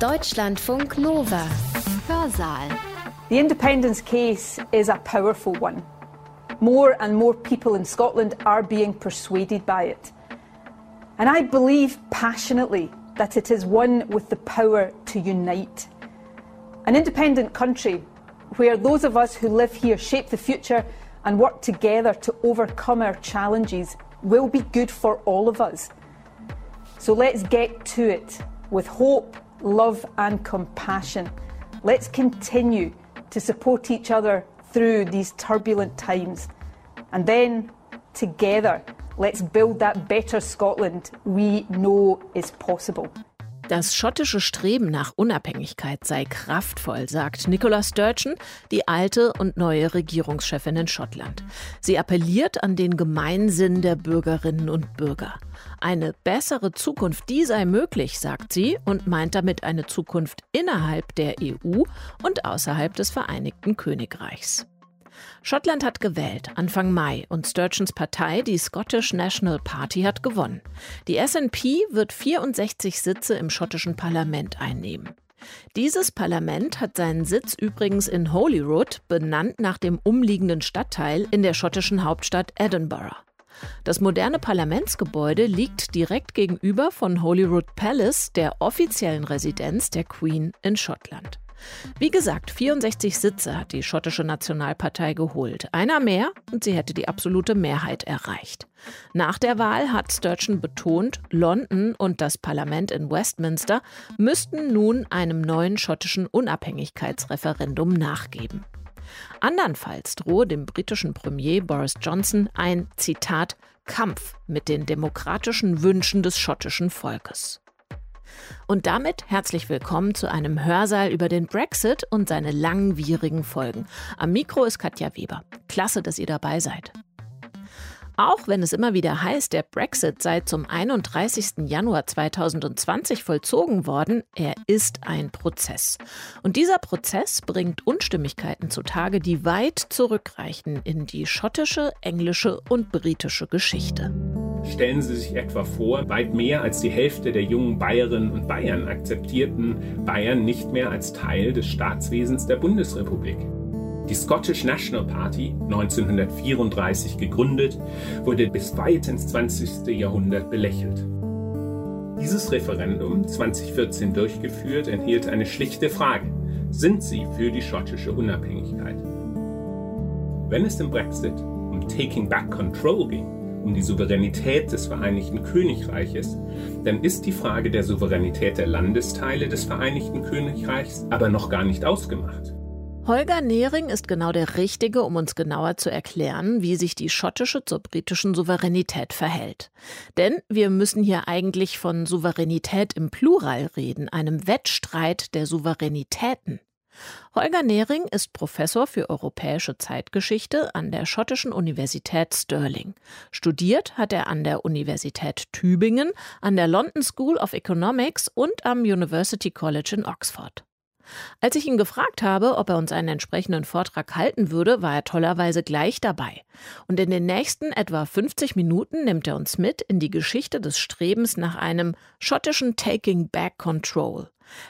Deutschlandfunk Nova. Hörsaal. The independence case is a powerful one. More and more people in Scotland are being persuaded by it. And I believe passionately that it is one with the power to unite. An independent country where those of us who live here shape the future and work together to overcome our challenges will be good for all of us. So let's get to it with hope, love, and compassion. Let's continue to support each other through these turbulent times. And then, together, let's build that better Scotland we know is possible. Das schottische Streben nach Unabhängigkeit sei kraftvoll, sagt Nicola Sturgeon, die alte und neue Regierungschefin in Schottland. Sie appelliert an den Gemeinsinn der Bürgerinnen und Bürger. Eine bessere Zukunft, die sei möglich, sagt sie und meint damit eine Zukunft innerhalb der EU und außerhalb des Vereinigten Königreichs. Schottland hat gewählt Anfang Mai und Sturgeons Partei, die Scottish National Party, hat gewonnen. Die SNP wird 64 Sitze im schottischen Parlament einnehmen. Dieses Parlament hat seinen Sitz übrigens in Holyrood, benannt nach dem umliegenden Stadtteil in der schottischen Hauptstadt Edinburgh. Das moderne Parlamentsgebäude liegt direkt gegenüber von Holyrood Palace, der offiziellen Residenz der Queen in Schottland. Wie gesagt, 64 Sitze hat die schottische Nationalpartei geholt. Einer mehr und sie hätte die absolute Mehrheit erreicht. Nach der Wahl hat Sturgeon betont, London und das Parlament in Westminster müssten nun einem neuen schottischen Unabhängigkeitsreferendum nachgeben. Andernfalls drohe dem britischen Premier Boris Johnson ein Zitat Kampf mit den demokratischen Wünschen des schottischen Volkes. Und damit herzlich willkommen zu einem Hörsaal über den Brexit und seine langwierigen Folgen. Am Mikro ist Katja Weber. Klasse, dass ihr dabei seid. Auch wenn es immer wieder heißt, der Brexit sei zum 31. Januar 2020 vollzogen worden, er ist ein Prozess. Und dieser Prozess bringt Unstimmigkeiten zutage, die weit zurückreichen in die schottische, englische und britische Geschichte. Stellen Sie sich etwa vor, weit mehr als die Hälfte der jungen Bayerinnen und Bayern akzeptierten Bayern nicht mehr als Teil des Staatswesens der Bundesrepublik. Die Scottish National Party, 1934 gegründet, wurde bis weit ins 20. Jahrhundert belächelt. Dieses Referendum, 2014 durchgeführt, enthielt eine schlichte Frage. Sind Sie für die schottische Unabhängigkeit? Wenn es im Brexit um Taking Back Control ging, um die Souveränität des Vereinigten Königreiches, dann ist die Frage der Souveränität der Landesteile des Vereinigten Königreichs aber noch gar nicht ausgemacht. Holger Nehring ist genau der Richtige, um uns genauer zu erklären, wie sich die schottische zur britischen Souveränität verhält. Denn wir müssen hier eigentlich von Souveränität im Plural reden, einem Wettstreit der Souveränitäten. Holger Nehring ist Professor für europäische Zeitgeschichte an der schottischen Universität Stirling. Studiert hat er an der Universität Tübingen, an der London School of Economics und am University College in Oxford. Als ich ihn gefragt habe, ob er uns einen entsprechenden Vortrag halten würde, war er tollerweise gleich dabei. Und in den nächsten etwa 50 Minuten nimmt er uns mit in die Geschichte des Strebens nach einem schottischen Taking Back Control.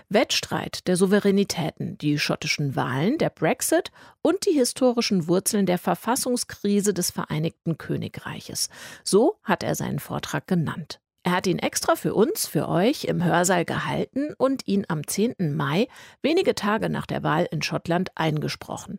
Wettstreit der Souveränitäten, die schottischen Wahlen, der Brexit und die historischen Wurzeln der Verfassungskrise des Vereinigten Königreiches. So hat er seinen Vortrag genannt. Er hat ihn extra für uns, für euch im Hörsaal gehalten und ihn am 10. Mai, wenige Tage nach der Wahl in Schottland, eingesprochen.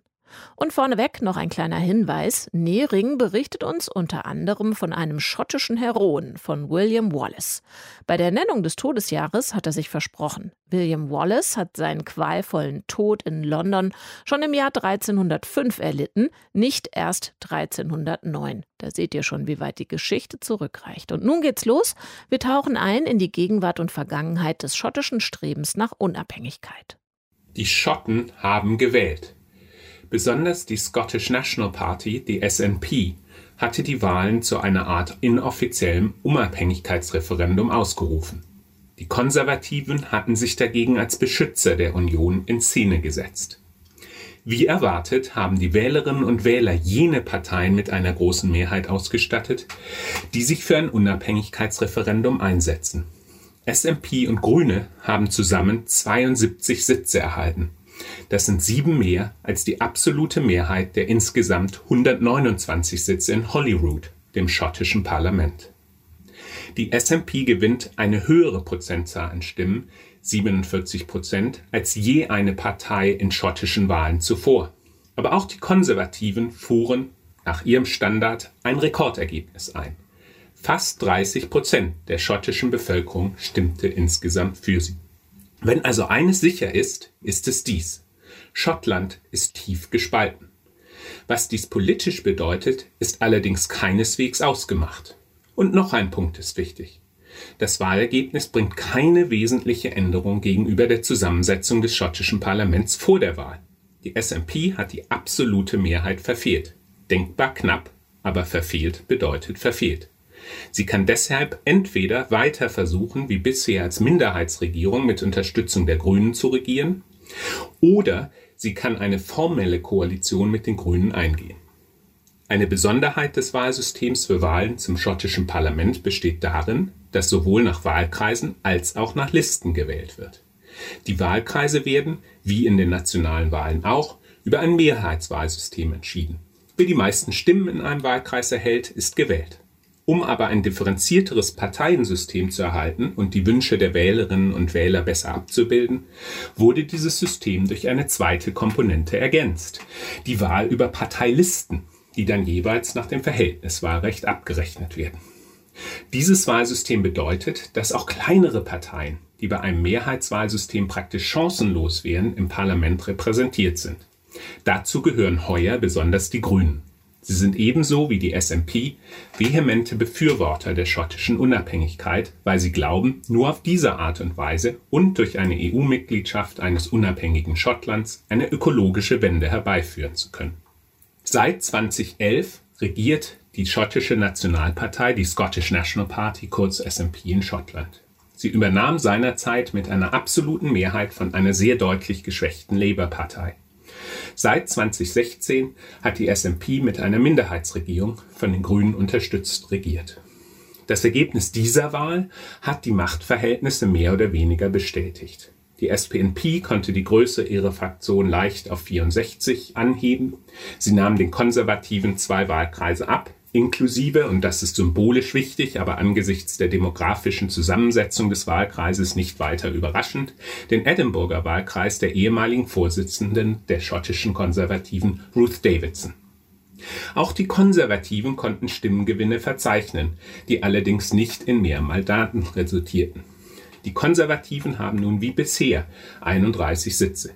Und vorneweg noch ein kleiner Hinweis. Nehring berichtet uns unter anderem von einem schottischen Heroen, von William Wallace. Bei der Nennung des Todesjahres hat er sich versprochen. William Wallace hat seinen qualvollen Tod in London schon im Jahr 1305 erlitten, nicht erst 1309. Da seht ihr schon, wie weit die Geschichte zurückreicht. Und nun geht's los. Wir tauchen ein in die Gegenwart und Vergangenheit des schottischen Strebens nach Unabhängigkeit. Die Schotten haben gewählt. Besonders die Scottish National Party, die SNP, hatte die Wahlen zu einer Art inoffiziellem Unabhängigkeitsreferendum ausgerufen. Die Konservativen hatten sich dagegen als Beschützer der Union in Szene gesetzt. Wie erwartet haben die Wählerinnen und Wähler jene Parteien mit einer großen Mehrheit ausgestattet, die sich für ein Unabhängigkeitsreferendum einsetzen. SMP und Grüne haben zusammen 72 Sitze erhalten. Das sind sieben mehr als die absolute Mehrheit der insgesamt 129 Sitze in Holyrood, dem schottischen Parlament. Die SMP gewinnt eine höhere Prozentzahl an Stimmen, 47 Prozent, als je eine Partei in schottischen Wahlen zuvor. Aber auch die Konservativen fuhren nach ihrem Standard ein Rekordergebnis ein. Fast 30 Prozent der schottischen Bevölkerung stimmte insgesamt für sie. Wenn also eines sicher ist, ist es dies. Schottland ist tief gespalten. Was dies politisch bedeutet, ist allerdings keineswegs ausgemacht. Und noch ein Punkt ist wichtig. Das Wahlergebnis bringt keine wesentliche Änderung gegenüber der Zusammensetzung des schottischen Parlaments vor der Wahl. Die SNP hat die absolute Mehrheit verfehlt. Denkbar knapp, aber verfehlt bedeutet verfehlt. Sie kann deshalb entweder weiter versuchen, wie bisher als Minderheitsregierung mit Unterstützung der Grünen zu regieren, oder sie kann eine formelle Koalition mit den Grünen eingehen. Eine Besonderheit des Wahlsystems für Wahlen zum schottischen Parlament besteht darin, dass sowohl nach Wahlkreisen als auch nach Listen gewählt wird. Die Wahlkreise werden, wie in den nationalen Wahlen auch, über ein Mehrheitswahlsystem entschieden. Wer die meisten Stimmen in einem Wahlkreis erhält, ist gewählt. Um aber ein differenzierteres Parteiensystem zu erhalten und die Wünsche der Wählerinnen und Wähler besser abzubilden, wurde dieses System durch eine zweite Komponente ergänzt, die Wahl über Parteilisten die dann jeweils nach dem Verhältniswahlrecht abgerechnet werden. Dieses Wahlsystem bedeutet, dass auch kleinere Parteien, die bei einem Mehrheitswahlsystem praktisch chancenlos wären, im Parlament repräsentiert sind. Dazu gehören heuer besonders die Grünen. Sie sind ebenso wie die SMP vehemente Befürworter der schottischen Unabhängigkeit, weil sie glauben, nur auf diese Art und Weise und durch eine EU-Mitgliedschaft eines unabhängigen Schottlands eine ökologische Wende herbeiführen zu können. Seit 2011 regiert die schottische Nationalpartei, die Scottish National Party, kurz SNP in Schottland. Sie übernahm seinerzeit mit einer absoluten Mehrheit von einer sehr deutlich geschwächten Labour-Partei. Seit 2016 hat die SNP mit einer Minderheitsregierung von den Grünen unterstützt regiert. Das Ergebnis dieser Wahl hat die Machtverhältnisse mehr oder weniger bestätigt. Die SPNP konnte die Größe ihrer Fraktion leicht auf 64 anheben. Sie nahm den Konservativen zwei Wahlkreise ab, inklusive, und das ist symbolisch wichtig, aber angesichts der demografischen Zusammensetzung des Wahlkreises nicht weiter überraschend, den Edinburgher Wahlkreis der ehemaligen Vorsitzenden der schottischen Konservativen Ruth Davidson. Auch die Konservativen konnten Stimmengewinne verzeichnen, die allerdings nicht in Mehrmaldaten resultierten. Die Konservativen haben nun wie bisher 31 Sitze.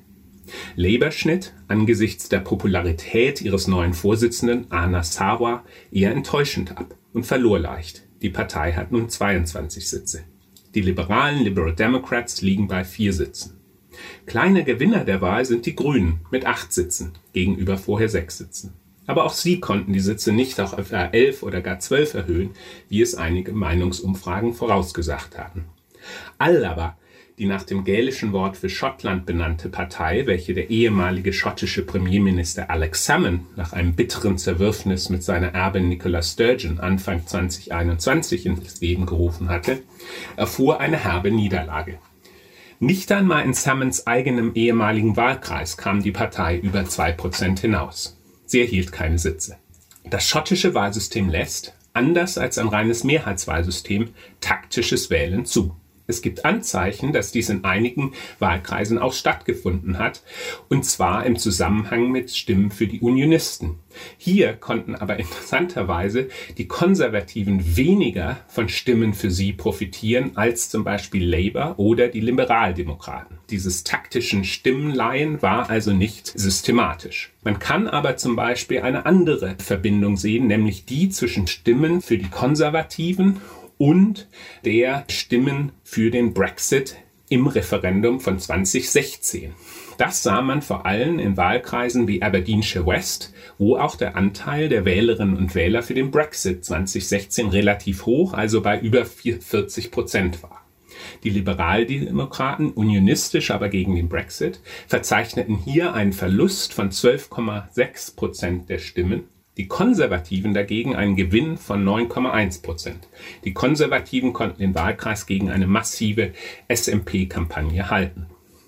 Labour schnitt angesichts der Popularität ihres neuen Vorsitzenden Anna Sarwar eher enttäuschend ab und verlor leicht. Die Partei hat nun 22 Sitze. Die liberalen Liberal Democrats liegen bei vier Sitzen. Kleine Gewinner der Wahl sind die Grünen mit acht Sitzen gegenüber vorher sechs Sitzen. Aber auch sie konnten die Sitze nicht auf etwa elf oder gar zwölf erhöhen, wie es einige Meinungsumfragen vorausgesagt hatten. Allaba, die nach dem gälischen Wort für Schottland benannte Partei, welche der ehemalige schottische Premierminister Alex Salmon nach einem bitteren Zerwürfnis mit seiner Erbin Nicola Sturgeon Anfang 2021 ins Leben gerufen hatte, erfuhr eine herbe Niederlage. Nicht einmal in Salmons eigenem ehemaligen Wahlkreis kam die Partei über zwei Prozent hinaus. Sie erhielt keine Sitze. Das schottische Wahlsystem lässt, anders als ein reines Mehrheitswahlsystem, taktisches Wählen zu. Es gibt Anzeichen, dass dies in einigen Wahlkreisen auch stattgefunden hat, und zwar im Zusammenhang mit Stimmen für die Unionisten. Hier konnten aber interessanterweise die Konservativen weniger von Stimmen für sie profitieren als zum Beispiel Labour oder die Liberaldemokraten. Dieses taktischen Stimmenleihen war also nicht systematisch. Man kann aber zum Beispiel eine andere Verbindung sehen, nämlich die zwischen Stimmen für die Konservativen und der Stimmen für den Brexit im Referendum von 2016. Das sah man vor allem in Wahlkreisen wie Aberdeenshire West, wo auch der Anteil der Wählerinnen und Wähler für den Brexit 2016 relativ hoch, also bei über 40 Prozent war. Die Liberaldemokraten, unionistisch aber gegen den Brexit, verzeichneten hier einen Verlust von 12,6 Prozent der Stimmen die Konservativen dagegen einen Gewinn von 9,1 Prozent. Die Konservativen konnten den Wahlkreis gegen eine massive SMP-Kampagne halten.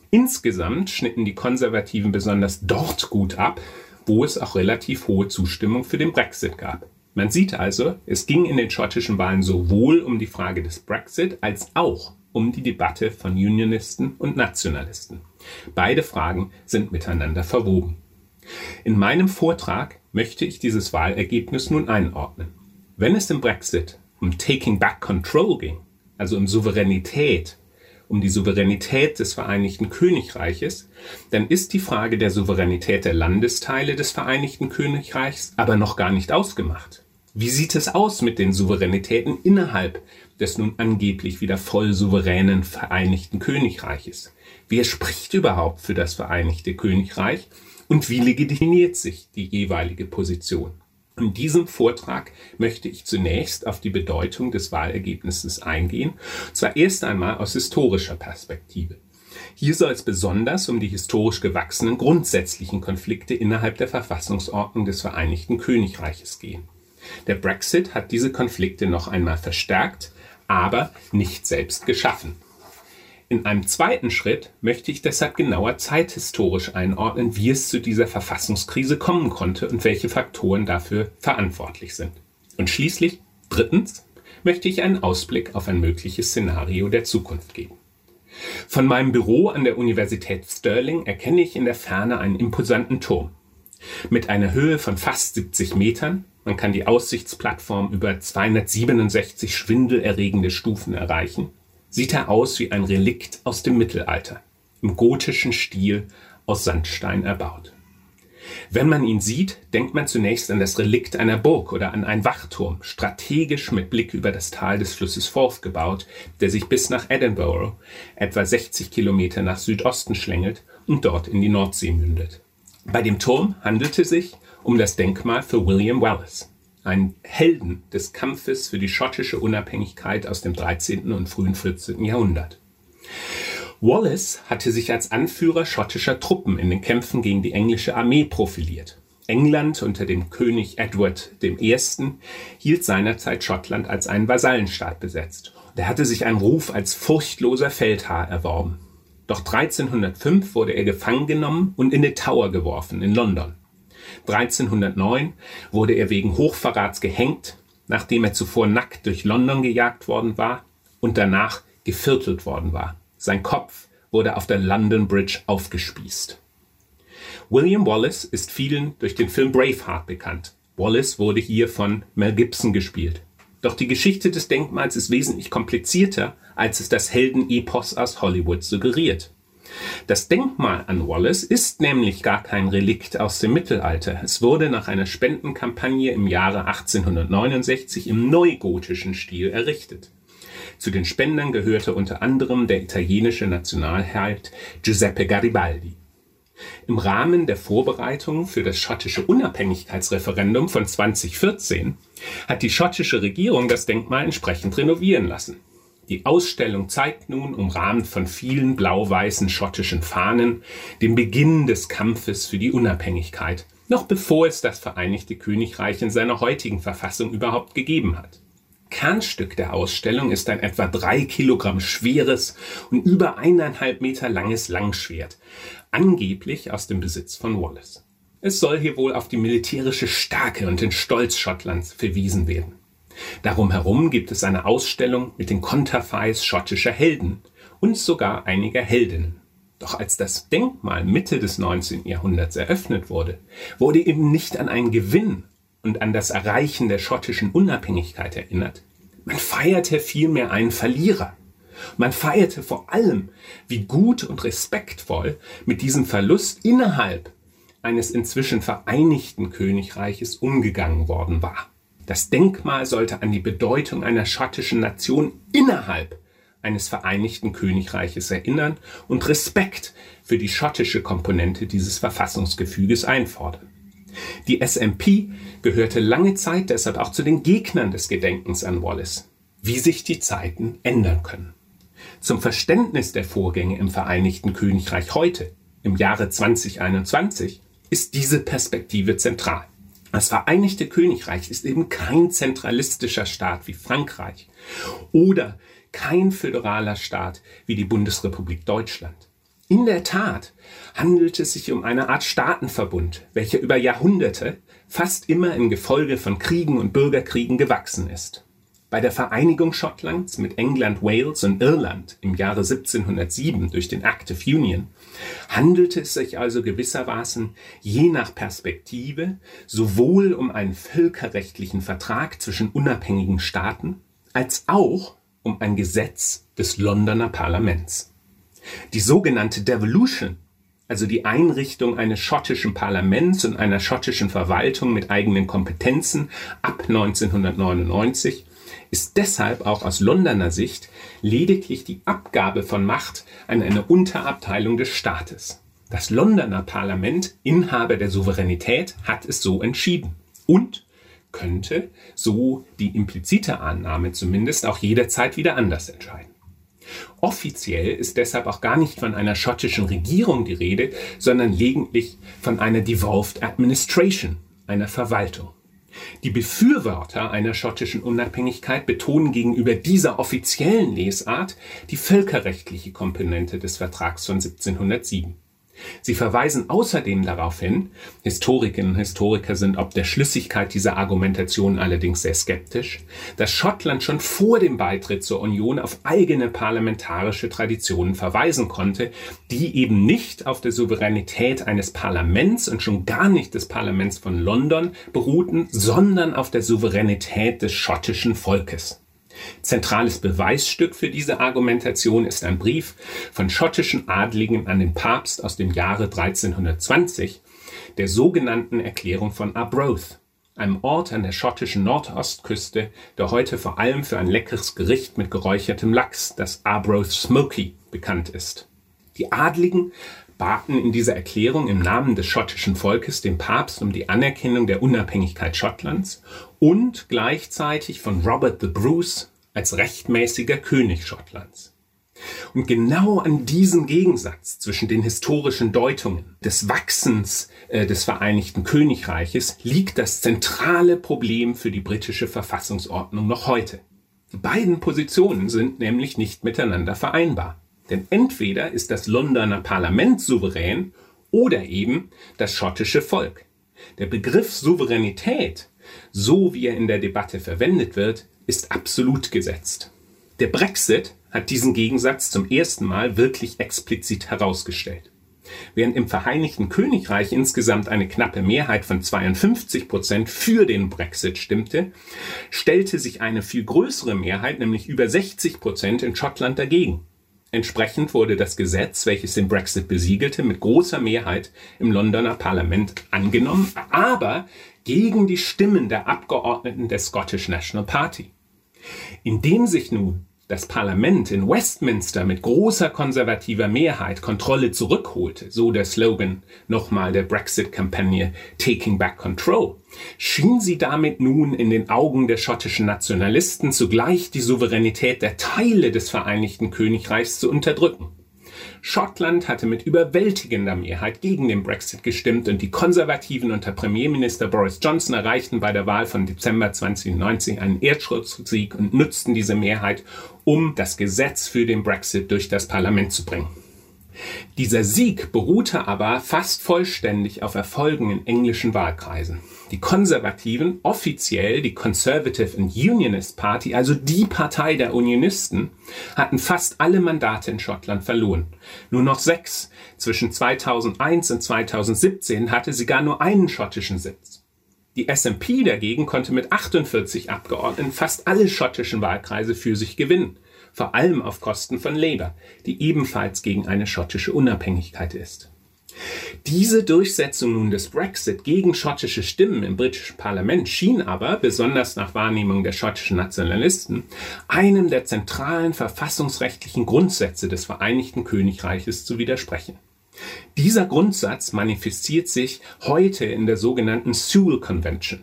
Insgesamt schnitten die Konservativen besonders dort gut ab, wo es auch relativ hohe Zustimmung für den Brexit gab. Man sieht also, es ging in den schottischen Wahlen sowohl um die Frage des Brexit als auch um die Debatte von Unionisten und Nationalisten. Beide Fragen sind miteinander verwoben. In meinem Vortrag möchte ich dieses Wahlergebnis nun einordnen. Wenn es im Brexit um Taking Back Control ging, also um Souveränität, um die Souveränität des Vereinigten Königreiches, dann ist die Frage der Souveränität der Landesteile des Vereinigten Königreichs aber noch gar nicht ausgemacht. Wie sieht es aus mit den Souveränitäten innerhalb des nun angeblich wieder voll souveränen Vereinigten Königreiches? Wer spricht überhaupt für das Vereinigte Königreich und wie legitimiert sich die jeweilige Position? In diesem Vortrag möchte ich zunächst auf die Bedeutung des Wahlergebnisses eingehen, zwar erst einmal aus historischer Perspektive. Hier soll es besonders um die historisch gewachsenen grundsätzlichen Konflikte innerhalb der Verfassungsordnung des Vereinigten Königreiches gehen. Der Brexit hat diese Konflikte noch einmal verstärkt, aber nicht selbst geschaffen. In einem zweiten Schritt möchte ich deshalb genauer zeithistorisch einordnen, wie es zu dieser Verfassungskrise kommen konnte und welche Faktoren dafür verantwortlich sind. Und schließlich, drittens, möchte ich einen Ausblick auf ein mögliches Szenario der Zukunft geben. Von meinem Büro an der Universität Stirling erkenne ich in der Ferne einen imposanten Turm. Mit einer Höhe von fast 70 Metern, man kann die Aussichtsplattform über 267 schwindelerregende Stufen erreichen, sieht er aus wie ein Relikt aus dem Mittelalter, im gotischen Stil aus Sandstein erbaut. Wenn man ihn sieht, denkt man zunächst an das Relikt einer Burg oder an einen Wachturm, strategisch mit Blick über das Tal des Flusses Forth gebaut, der sich bis nach Edinburgh, etwa 60 Kilometer nach Südosten schlängelt und dort in die Nordsee mündet. Bei dem Turm handelte sich um das Denkmal für William Wallace ein Helden des Kampfes für die schottische Unabhängigkeit aus dem 13. und frühen 14. Jahrhundert. Wallace hatte sich als Anführer schottischer Truppen in den Kämpfen gegen die englische Armee profiliert. England unter dem König Edward I. hielt seinerzeit Schottland als einen Vasallenstaat besetzt. Er hatte sich einen Ruf als furchtloser Feldherr erworben. Doch 1305 wurde er gefangen genommen und in den Tower geworfen in London. 1309 wurde er wegen Hochverrats gehängt, nachdem er zuvor nackt durch London gejagt worden war und danach geviertelt worden war. Sein Kopf wurde auf der London Bridge aufgespießt. William Wallace ist vielen durch den Film Braveheart bekannt. Wallace wurde hier von Mel Gibson gespielt. Doch die Geschichte des Denkmals ist wesentlich komplizierter, als es das Heldenepos aus Hollywood suggeriert. Das Denkmal an Wallace ist nämlich gar kein Relikt aus dem Mittelalter. Es wurde nach einer Spendenkampagne im Jahre 1869 im neugotischen Stil errichtet. Zu den Spendern gehörte unter anderem der italienische Nationalheld Giuseppe Garibaldi. Im Rahmen der Vorbereitungen für das schottische Unabhängigkeitsreferendum von 2014 hat die schottische Regierung das Denkmal entsprechend renovieren lassen. Die Ausstellung zeigt nun, umrahmt von vielen blau-weißen schottischen Fahnen, den Beginn des Kampfes für die Unabhängigkeit, noch bevor es das Vereinigte Königreich in seiner heutigen Verfassung überhaupt gegeben hat. Kernstück der Ausstellung ist ein etwa drei Kilogramm schweres und über eineinhalb Meter langes Langschwert, angeblich aus dem Besitz von Wallace. Es soll hier wohl auf die militärische Stärke und den Stolz Schottlands verwiesen werden. Darum herum gibt es eine Ausstellung mit den Konterfeis schottischer Helden und sogar einiger Heldinnen. Doch als das Denkmal Mitte des 19. Jahrhunderts eröffnet wurde, wurde eben nicht an einen Gewinn und an das Erreichen der schottischen Unabhängigkeit erinnert. Man feierte vielmehr einen Verlierer. Man feierte vor allem, wie gut und respektvoll mit diesem Verlust innerhalb eines inzwischen vereinigten Königreiches umgegangen worden war. Das Denkmal sollte an die Bedeutung einer schottischen Nation innerhalb eines Vereinigten Königreiches erinnern und Respekt für die schottische Komponente dieses Verfassungsgefüges einfordern. Die SMP gehörte lange Zeit deshalb auch zu den Gegnern des Gedenkens an Wallace. Wie sich die Zeiten ändern können. Zum Verständnis der Vorgänge im Vereinigten Königreich heute, im Jahre 2021, ist diese Perspektive zentral. Das Vereinigte Königreich ist eben kein zentralistischer Staat wie Frankreich oder kein föderaler Staat wie die Bundesrepublik Deutschland. In der Tat handelt es sich um eine Art Staatenverbund, welcher über Jahrhunderte fast immer im Gefolge von Kriegen und Bürgerkriegen gewachsen ist. Bei der Vereinigung Schottlands mit England, Wales und Irland im Jahre 1707 durch den Act of Union handelte es sich also gewissermaßen je nach Perspektive sowohl um einen völkerrechtlichen Vertrag zwischen unabhängigen Staaten als auch um ein Gesetz des Londoner Parlaments. Die sogenannte Devolution, also die Einrichtung eines schottischen Parlaments und einer schottischen Verwaltung mit eigenen Kompetenzen ab 1999, ist deshalb auch aus Londoner Sicht lediglich die Abgabe von Macht an eine Unterabteilung des Staates. Das Londoner Parlament, Inhaber der Souveränität, hat es so entschieden und könnte, so die implizite Annahme zumindest, auch jederzeit wieder anders entscheiden. Offiziell ist deshalb auch gar nicht von einer schottischen Regierung die Rede, sondern lediglich von einer Devolved Administration, einer Verwaltung. Die Befürworter einer schottischen Unabhängigkeit betonen gegenüber dieser offiziellen Lesart die völkerrechtliche Komponente des Vertrags von 1707. Sie verweisen außerdem darauf hin, Historikerinnen und Historiker sind ob der Schlüssigkeit dieser Argumentation allerdings sehr skeptisch, dass Schottland schon vor dem Beitritt zur Union auf eigene parlamentarische Traditionen verweisen konnte, die eben nicht auf der Souveränität eines Parlaments und schon gar nicht des Parlaments von London beruhten, sondern auf der Souveränität des schottischen Volkes. Zentrales Beweisstück für diese Argumentation ist ein Brief von schottischen Adligen an den Papst aus dem Jahre 1320, der sogenannten Erklärung von Arbroath, einem Ort an der schottischen Nordostküste, der heute vor allem für ein leckeres Gericht mit geräuchertem Lachs, das Arbroath Smoky, bekannt ist. Die Adligen baten in dieser Erklärung im Namen des schottischen Volkes den Papst um die Anerkennung der Unabhängigkeit Schottlands und gleichzeitig von Robert the Bruce als rechtmäßiger König Schottlands. Und genau an diesem Gegensatz zwischen den historischen Deutungen des Wachsens äh, des Vereinigten Königreiches liegt das zentrale Problem für die britische Verfassungsordnung noch heute. Die beiden Positionen sind nämlich nicht miteinander vereinbar. Denn entweder ist das Londoner Parlament souverän oder eben das schottische Volk. Der Begriff Souveränität, so wie er in der Debatte verwendet wird, ist absolut gesetzt. Der Brexit hat diesen Gegensatz zum ersten Mal wirklich explizit herausgestellt. Während im Vereinigten Königreich insgesamt eine knappe Mehrheit von 52 Prozent für den Brexit stimmte, stellte sich eine viel größere Mehrheit, nämlich über 60 Prozent in Schottland dagegen. Entsprechend wurde das Gesetz, welches den Brexit besiegelte, mit großer Mehrheit im Londoner Parlament angenommen, aber gegen die Stimmen der Abgeordneten der Scottish National Party. Indem sich nun das Parlament in Westminster mit großer konservativer Mehrheit Kontrolle zurückholte, so der Slogan nochmal der Brexit-Kampagne Taking Back Control, schien sie damit nun in den Augen der schottischen Nationalisten zugleich die Souveränität der Teile des Vereinigten Königreichs zu unterdrücken. Schottland hatte mit überwältigender Mehrheit gegen den Brexit gestimmt und die Konservativen unter Premierminister Boris Johnson erreichten bei der Wahl von Dezember 2019 einen Erdschuttsieg und nutzten diese Mehrheit, um das Gesetz für den Brexit durch das Parlament zu bringen. Dieser Sieg beruhte aber fast vollständig auf Erfolgen in englischen Wahlkreisen. Die Konservativen, offiziell die Conservative and Unionist Party, also die Partei der Unionisten, hatten fast alle Mandate in Schottland verloren. Nur noch sechs. Zwischen 2001 und 2017 hatte sie gar nur einen schottischen Sitz. Die SNP dagegen konnte mit 48 Abgeordneten fast alle schottischen Wahlkreise für sich gewinnen vor allem auf Kosten von Labour, die ebenfalls gegen eine schottische Unabhängigkeit ist. Diese Durchsetzung nun des Brexit gegen schottische Stimmen im britischen Parlament schien aber, besonders nach Wahrnehmung der schottischen Nationalisten, einem der zentralen verfassungsrechtlichen Grundsätze des Vereinigten Königreiches zu widersprechen. Dieser Grundsatz manifestiert sich heute in der sogenannten Sewell Convention.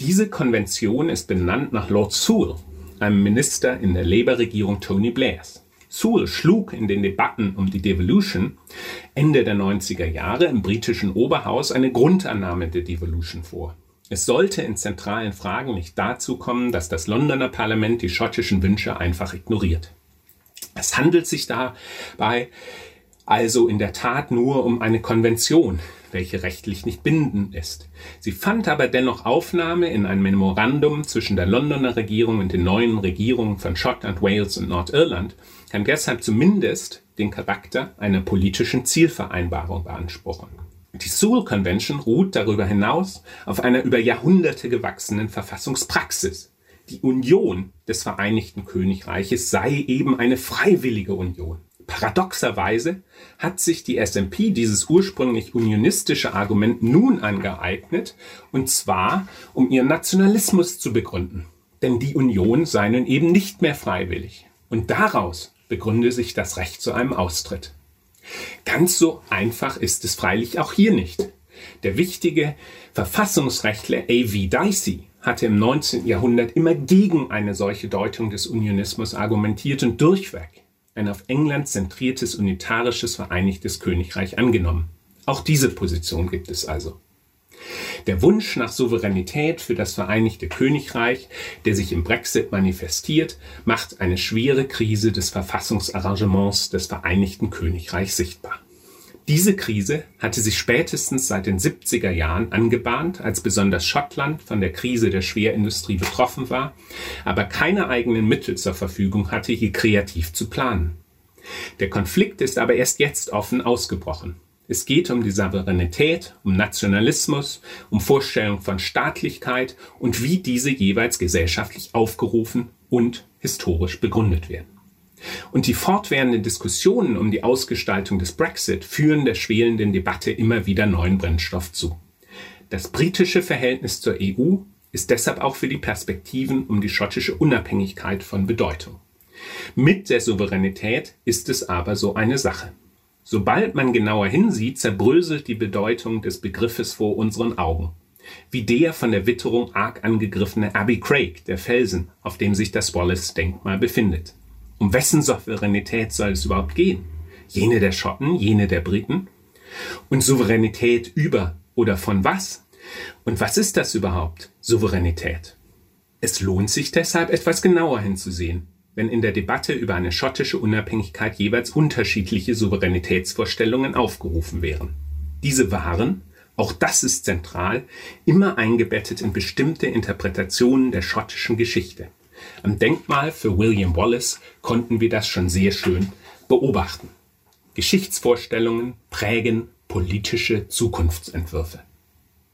Diese Konvention ist benannt nach Lord Sewell, einem Minister in der Labour-Regierung Tony Blairs. Sewell schlug in den Debatten um die Devolution Ende der 90er Jahre im britischen Oberhaus eine Grundannahme der Devolution vor. Es sollte in zentralen Fragen nicht dazu kommen, dass das Londoner Parlament die schottischen Wünsche einfach ignoriert. Es handelt sich dabei also in der Tat nur um eine Konvention, welche rechtlich nicht bindend ist. Sie fand aber dennoch Aufnahme in ein Memorandum zwischen der Londoner Regierung und den neuen Regierungen von Schottland, Wales und Nordirland, kann deshalb zumindest den Charakter einer politischen Zielvereinbarung beanspruchen. Die Sewell Convention ruht darüber hinaus auf einer über Jahrhunderte gewachsenen Verfassungspraxis. Die Union des Vereinigten Königreiches sei eben eine freiwillige Union. Paradoxerweise hat sich die SMP dieses ursprünglich unionistische Argument nun angeeignet, und zwar um ihren Nationalismus zu begründen. Denn die Union sei nun eben nicht mehr freiwillig. Und daraus begründe sich das Recht zu einem Austritt. Ganz so einfach ist es freilich auch hier nicht. Der wichtige Verfassungsrechtler A.V. Dicey hatte im 19. Jahrhundert immer gegen eine solche Deutung des Unionismus argumentiert und durchweg ein auf England zentriertes unitarisches Vereinigtes Königreich angenommen. Auch diese Position gibt es also. Der Wunsch nach Souveränität für das Vereinigte Königreich, der sich im Brexit manifestiert, macht eine schwere Krise des Verfassungsarrangements des Vereinigten Königreichs sichtbar. Diese Krise hatte sich spätestens seit den 70er Jahren angebahnt, als besonders Schottland von der Krise der Schwerindustrie betroffen war, aber keine eigenen Mittel zur Verfügung hatte, hier kreativ zu planen. Der Konflikt ist aber erst jetzt offen ausgebrochen. Es geht um die Souveränität, um Nationalismus, um Vorstellung von Staatlichkeit und wie diese jeweils gesellschaftlich aufgerufen und historisch begründet werden. Und die fortwährenden Diskussionen um die Ausgestaltung des Brexit führen der schwelenden Debatte immer wieder neuen Brennstoff zu. Das britische Verhältnis zur EU ist deshalb auch für die Perspektiven um die schottische Unabhängigkeit von Bedeutung. Mit der Souveränität ist es aber so eine Sache. Sobald man genauer hinsieht, zerbröselt die Bedeutung des Begriffes vor unseren Augen. Wie der von der Witterung arg angegriffene Abbey Craig, der Felsen, auf dem sich das Wallace-Denkmal befindet. Um wessen Souveränität soll es überhaupt gehen? Jene der Schotten, jene der Briten? Und Souveränität über oder von was? Und was ist das überhaupt, Souveränität? Es lohnt sich deshalb etwas genauer hinzusehen wenn in der Debatte über eine schottische Unabhängigkeit jeweils unterschiedliche Souveränitätsvorstellungen aufgerufen wären. Diese waren, auch das ist zentral, immer eingebettet in bestimmte Interpretationen der schottischen Geschichte. Am Denkmal für William Wallace konnten wir das schon sehr schön beobachten. Geschichtsvorstellungen prägen politische Zukunftsentwürfe.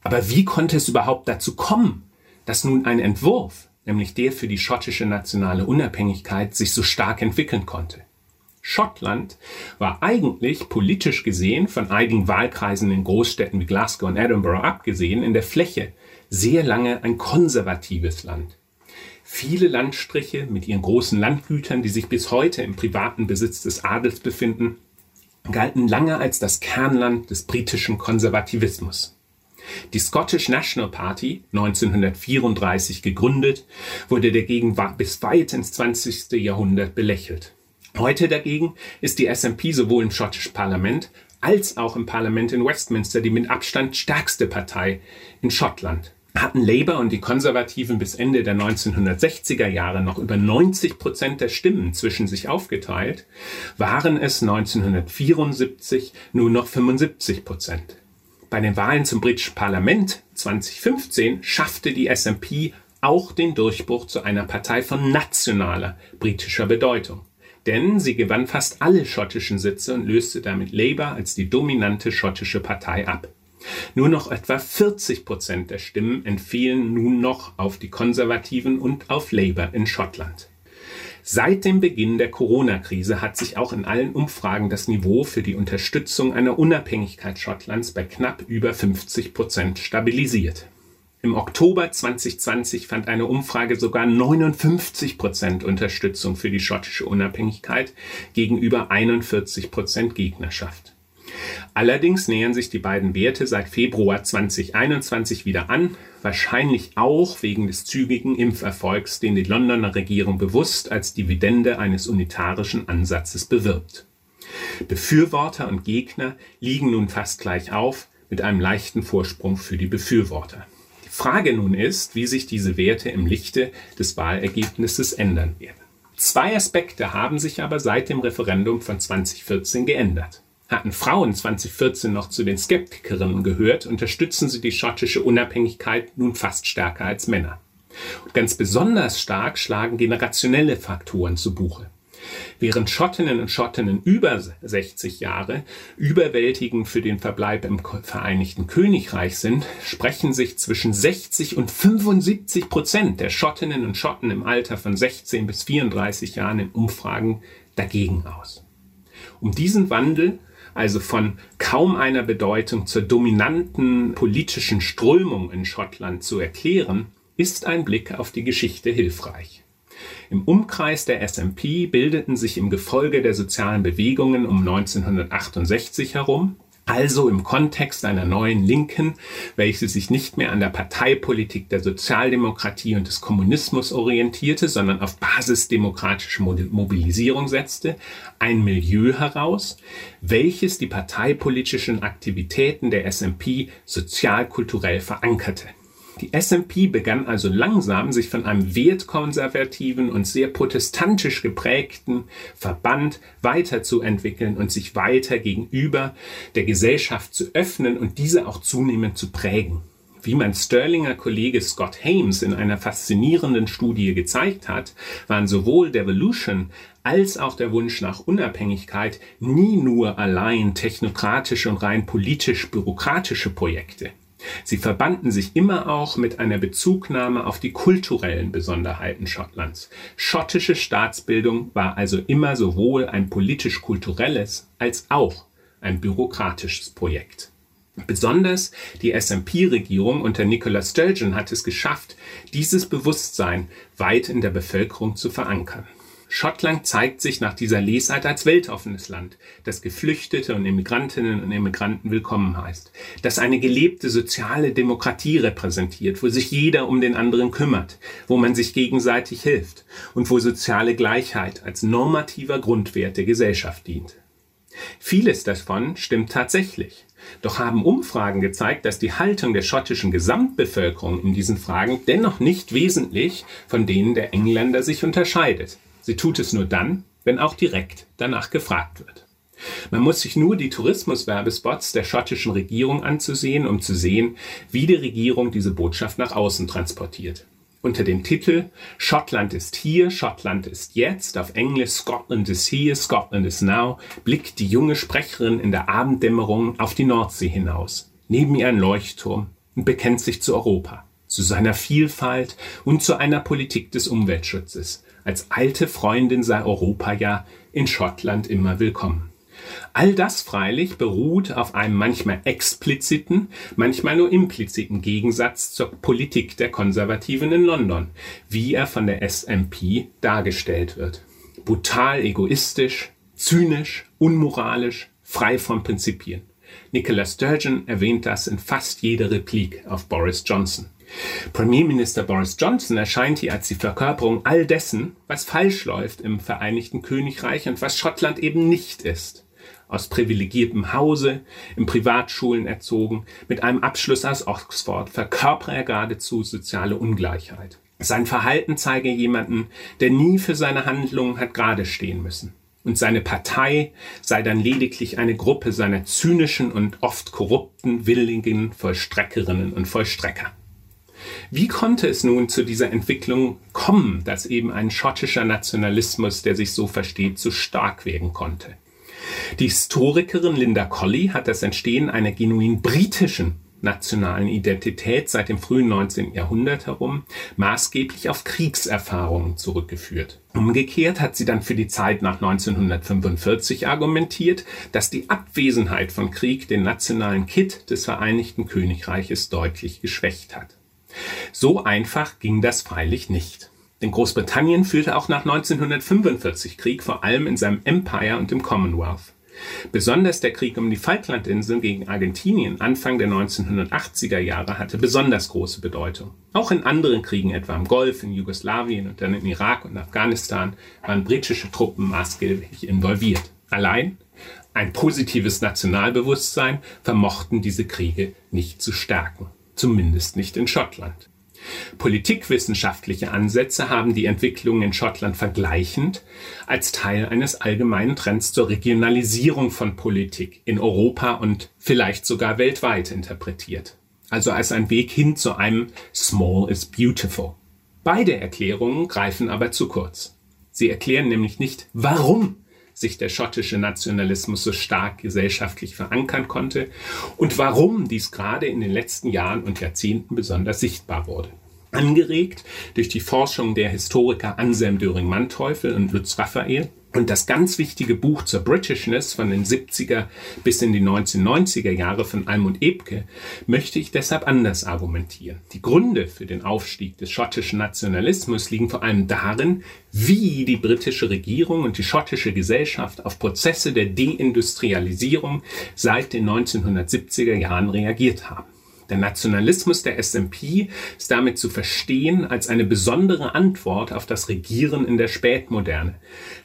Aber wie konnte es überhaupt dazu kommen, dass nun ein Entwurf, nämlich der für die schottische nationale Unabhängigkeit, sich so stark entwickeln konnte. Schottland war eigentlich politisch gesehen, von einigen Wahlkreisen in Großstädten wie Glasgow und Edinburgh abgesehen, in der Fläche sehr lange ein konservatives Land. Viele Landstriche mit ihren großen Landgütern, die sich bis heute im privaten Besitz des Adels befinden, galten lange als das Kernland des britischen Konservativismus. Die Scottish National Party, 1934 gegründet, wurde dagegen bis weit ins 20. Jahrhundert belächelt. Heute dagegen ist die SNP sowohl im schottischen Parlament als auch im Parlament in Westminster die mit Abstand stärkste Partei in Schottland. Hatten Labour und die Konservativen bis Ende der 1960er Jahre noch über 90 Prozent der Stimmen zwischen sich aufgeteilt, waren es 1974 nur noch 75 Prozent. Bei den Wahlen zum britischen Parlament 2015 schaffte die SNP auch den Durchbruch zu einer Partei von nationaler britischer Bedeutung. Denn sie gewann fast alle schottischen Sitze und löste damit Labour als die dominante schottische Partei ab. Nur noch etwa 40 Prozent der Stimmen entfielen nun noch auf die Konservativen und auf Labour in Schottland. Seit dem Beginn der Corona-Krise hat sich auch in allen Umfragen das Niveau für die Unterstützung einer Unabhängigkeit Schottlands bei knapp über 50 Prozent stabilisiert. Im Oktober 2020 fand eine Umfrage sogar 59 Prozent Unterstützung für die schottische Unabhängigkeit gegenüber 41 Prozent Gegnerschaft. Allerdings nähern sich die beiden Werte seit Februar 2021 wieder an, wahrscheinlich auch wegen des zügigen Impferfolgs, den die Londoner Regierung bewusst als Dividende eines unitarischen Ansatzes bewirbt. Befürworter und Gegner liegen nun fast gleich auf, mit einem leichten Vorsprung für die Befürworter. Die Frage nun ist, wie sich diese Werte im Lichte des Wahlergebnisses ändern werden. Zwei Aspekte haben sich aber seit dem Referendum von 2014 geändert. Hatten Frauen 2014 noch zu den Skeptikerinnen gehört, unterstützen sie die schottische Unabhängigkeit nun fast stärker als Männer. Und ganz besonders stark schlagen generationelle Faktoren zu Buche. Während Schottinnen und Schottinnen über 60 Jahre überwältigend für den Verbleib im Vereinigten Königreich sind, sprechen sich zwischen 60 und 75 Prozent der Schottinnen und Schotten im Alter von 16 bis 34 Jahren in Umfragen dagegen aus. Um diesen Wandel also von kaum einer Bedeutung zur dominanten politischen Strömung in Schottland zu erklären, ist ein Blick auf die Geschichte hilfreich. Im Umkreis der SMP bildeten sich im Gefolge der sozialen Bewegungen um 1968 herum also im Kontext einer neuen Linken, welche sich nicht mehr an der Parteipolitik der Sozialdemokratie und des Kommunismus orientierte, sondern auf basisdemokratische Mobilisierung setzte, ein Milieu heraus, welches die parteipolitischen Aktivitäten der SMP sozialkulturell verankerte. Die SMP begann also langsam, sich von einem wertkonservativen und sehr protestantisch geprägten Verband weiterzuentwickeln und sich weiter gegenüber der Gesellschaft zu öffnen und diese auch zunehmend zu prägen. Wie mein Sterlinger Kollege Scott Hames in einer faszinierenden Studie gezeigt hat, waren sowohl Devolution als auch der Wunsch nach Unabhängigkeit nie nur allein technokratische und rein politisch bürokratische Projekte. Sie verbanden sich immer auch mit einer Bezugnahme auf die kulturellen Besonderheiten Schottlands. Schottische Staatsbildung war also immer sowohl ein politisch-kulturelles als auch ein bürokratisches Projekt. Besonders die SNP-Regierung unter Nicola Sturgeon hat es geschafft, dieses Bewusstsein weit in der Bevölkerung zu verankern. Schottland zeigt sich nach dieser Lesart als weltoffenes Land, das Geflüchtete und Immigrantinnen und Immigranten willkommen heißt, das eine gelebte soziale Demokratie repräsentiert, wo sich jeder um den anderen kümmert, wo man sich gegenseitig hilft und wo soziale Gleichheit als normativer Grundwert der Gesellschaft dient. Vieles davon stimmt tatsächlich. Doch haben Umfragen gezeigt, dass die Haltung der schottischen Gesamtbevölkerung in diesen Fragen dennoch nicht wesentlich von denen der Engländer sich unterscheidet. Sie tut es nur dann, wenn auch direkt danach gefragt wird. Man muss sich nur die Tourismuswerbespots der schottischen Regierung anzusehen, um zu sehen, wie die Regierung diese Botschaft nach außen transportiert. Unter dem Titel Schottland ist hier, Schottland ist jetzt, auf Englisch Scotland is here, Scotland is now, blickt die junge Sprecherin in der Abenddämmerung auf die Nordsee hinaus. Neben ihr ein Leuchtturm und bekennt sich zu Europa, zu seiner Vielfalt und zu einer Politik des Umweltschutzes, als alte Freundin sei Europa ja in Schottland immer willkommen. All das freilich beruht auf einem manchmal expliziten, manchmal nur impliziten Gegensatz zur Politik der Konservativen in London, wie er von der SMP dargestellt wird. Brutal egoistisch, zynisch, unmoralisch, frei von Prinzipien. Nicola Sturgeon erwähnt das in fast jeder Replik auf Boris Johnson. Premierminister Boris Johnson erscheint hier als die Verkörperung all dessen, was falsch läuft im Vereinigten Königreich und was Schottland eben nicht ist. Aus privilegiertem Hause, in Privatschulen erzogen, mit einem Abschluss aus Oxford verkörpere er geradezu soziale Ungleichheit. Sein Verhalten zeige jemanden, der nie für seine Handlungen hat gerade stehen müssen. Und seine Partei sei dann lediglich eine Gruppe seiner zynischen und oft korrupten, willigen Vollstreckerinnen und Vollstrecker. Wie konnte es nun zu dieser Entwicklung kommen, dass eben ein schottischer Nationalismus, der sich so versteht, so stark werden konnte? Die Historikerin Linda Colley hat das Entstehen einer genuin britischen nationalen Identität seit dem frühen 19. Jahrhundert herum maßgeblich auf Kriegserfahrungen zurückgeführt. Umgekehrt hat sie dann für die Zeit nach 1945 argumentiert, dass die Abwesenheit von Krieg den nationalen Kit des Vereinigten Königreiches deutlich geschwächt hat. So einfach ging das freilich nicht. Denn Großbritannien führte auch nach 1945 Krieg, vor allem in seinem Empire und im Commonwealth. Besonders der Krieg um die Falklandinseln gegen Argentinien Anfang der 1980er Jahre hatte besonders große Bedeutung. Auch in anderen Kriegen, etwa im Golf, in Jugoslawien und dann in Irak und Afghanistan, waren britische Truppen maßgeblich involviert. Allein ein positives Nationalbewusstsein vermochten diese Kriege nicht zu stärken. Zumindest nicht in Schottland. Politikwissenschaftliche Ansätze haben die Entwicklung in Schottland vergleichend als Teil eines allgemeinen Trends zur Regionalisierung von Politik in Europa und vielleicht sogar weltweit interpretiert. Also als ein Weg hin zu einem Small is Beautiful. Beide Erklärungen greifen aber zu kurz. Sie erklären nämlich nicht, warum sich der schottische Nationalismus so stark gesellschaftlich verankern konnte und warum dies gerade in den letzten Jahren und Jahrzehnten besonders sichtbar wurde angeregt durch die Forschung der Historiker Anselm Döring-Manteuffel und Lutz Raphael. Und das ganz wichtige Buch zur Britishness von den 70er bis in die 1990er Jahre von Almund Ebke möchte ich deshalb anders argumentieren. Die Gründe für den Aufstieg des schottischen Nationalismus liegen vor allem darin, wie die britische Regierung und die schottische Gesellschaft auf Prozesse der Deindustrialisierung seit den 1970er Jahren reagiert haben. Der Nationalismus der SMP ist damit zu verstehen als eine besondere Antwort auf das Regieren in der Spätmoderne,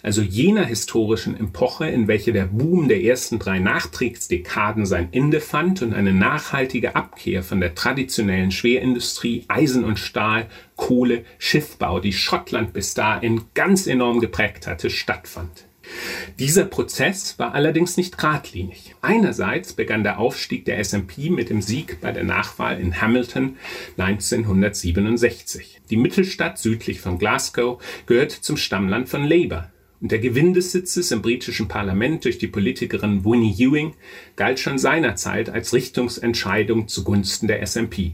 also jener historischen Epoche, in welche der Boom der ersten drei Nachkriegsdekaden sein Ende fand und eine nachhaltige Abkehr von der traditionellen Schwerindustrie, Eisen und Stahl, Kohle, Schiffbau, die Schottland bis dahin ganz enorm geprägt hatte, stattfand. Dieser Prozess war allerdings nicht geradlinig. Einerseits begann der Aufstieg der SNP mit dem Sieg bei der Nachwahl in Hamilton 1967. Die Mittelstadt südlich von Glasgow gehört zum Stammland von Labour. Und der Gewinn des Sitzes im britischen Parlament durch die Politikerin Winnie Ewing galt schon seinerzeit als Richtungsentscheidung zugunsten der SNP.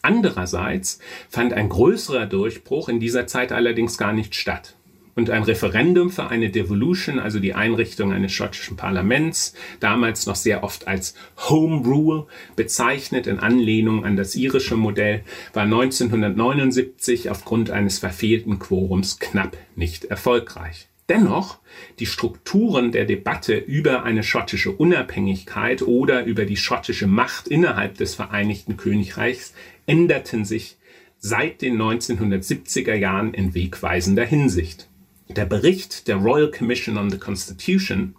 Andererseits fand ein größerer Durchbruch in dieser Zeit allerdings gar nicht statt und ein Referendum für eine Devolution, also die Einrichtung eines schottischen Parlaments, damals noch sehr oft als Home Rule bezeichnet in Anlehnung an das irische Modell, war 1979 aufgrund eines verfehlten Quorums knapp nicht erfolgreich. Dennoch, die Strukturen der Debatte über eine schottische Unabhängigkeit oder über die schottische Macht innerhalb des Vereinigten Königreichs änderten sich seit den 1970er Jahren in wegweisender Hinsicht. Der Bericht der Royal Commission on the Constitution,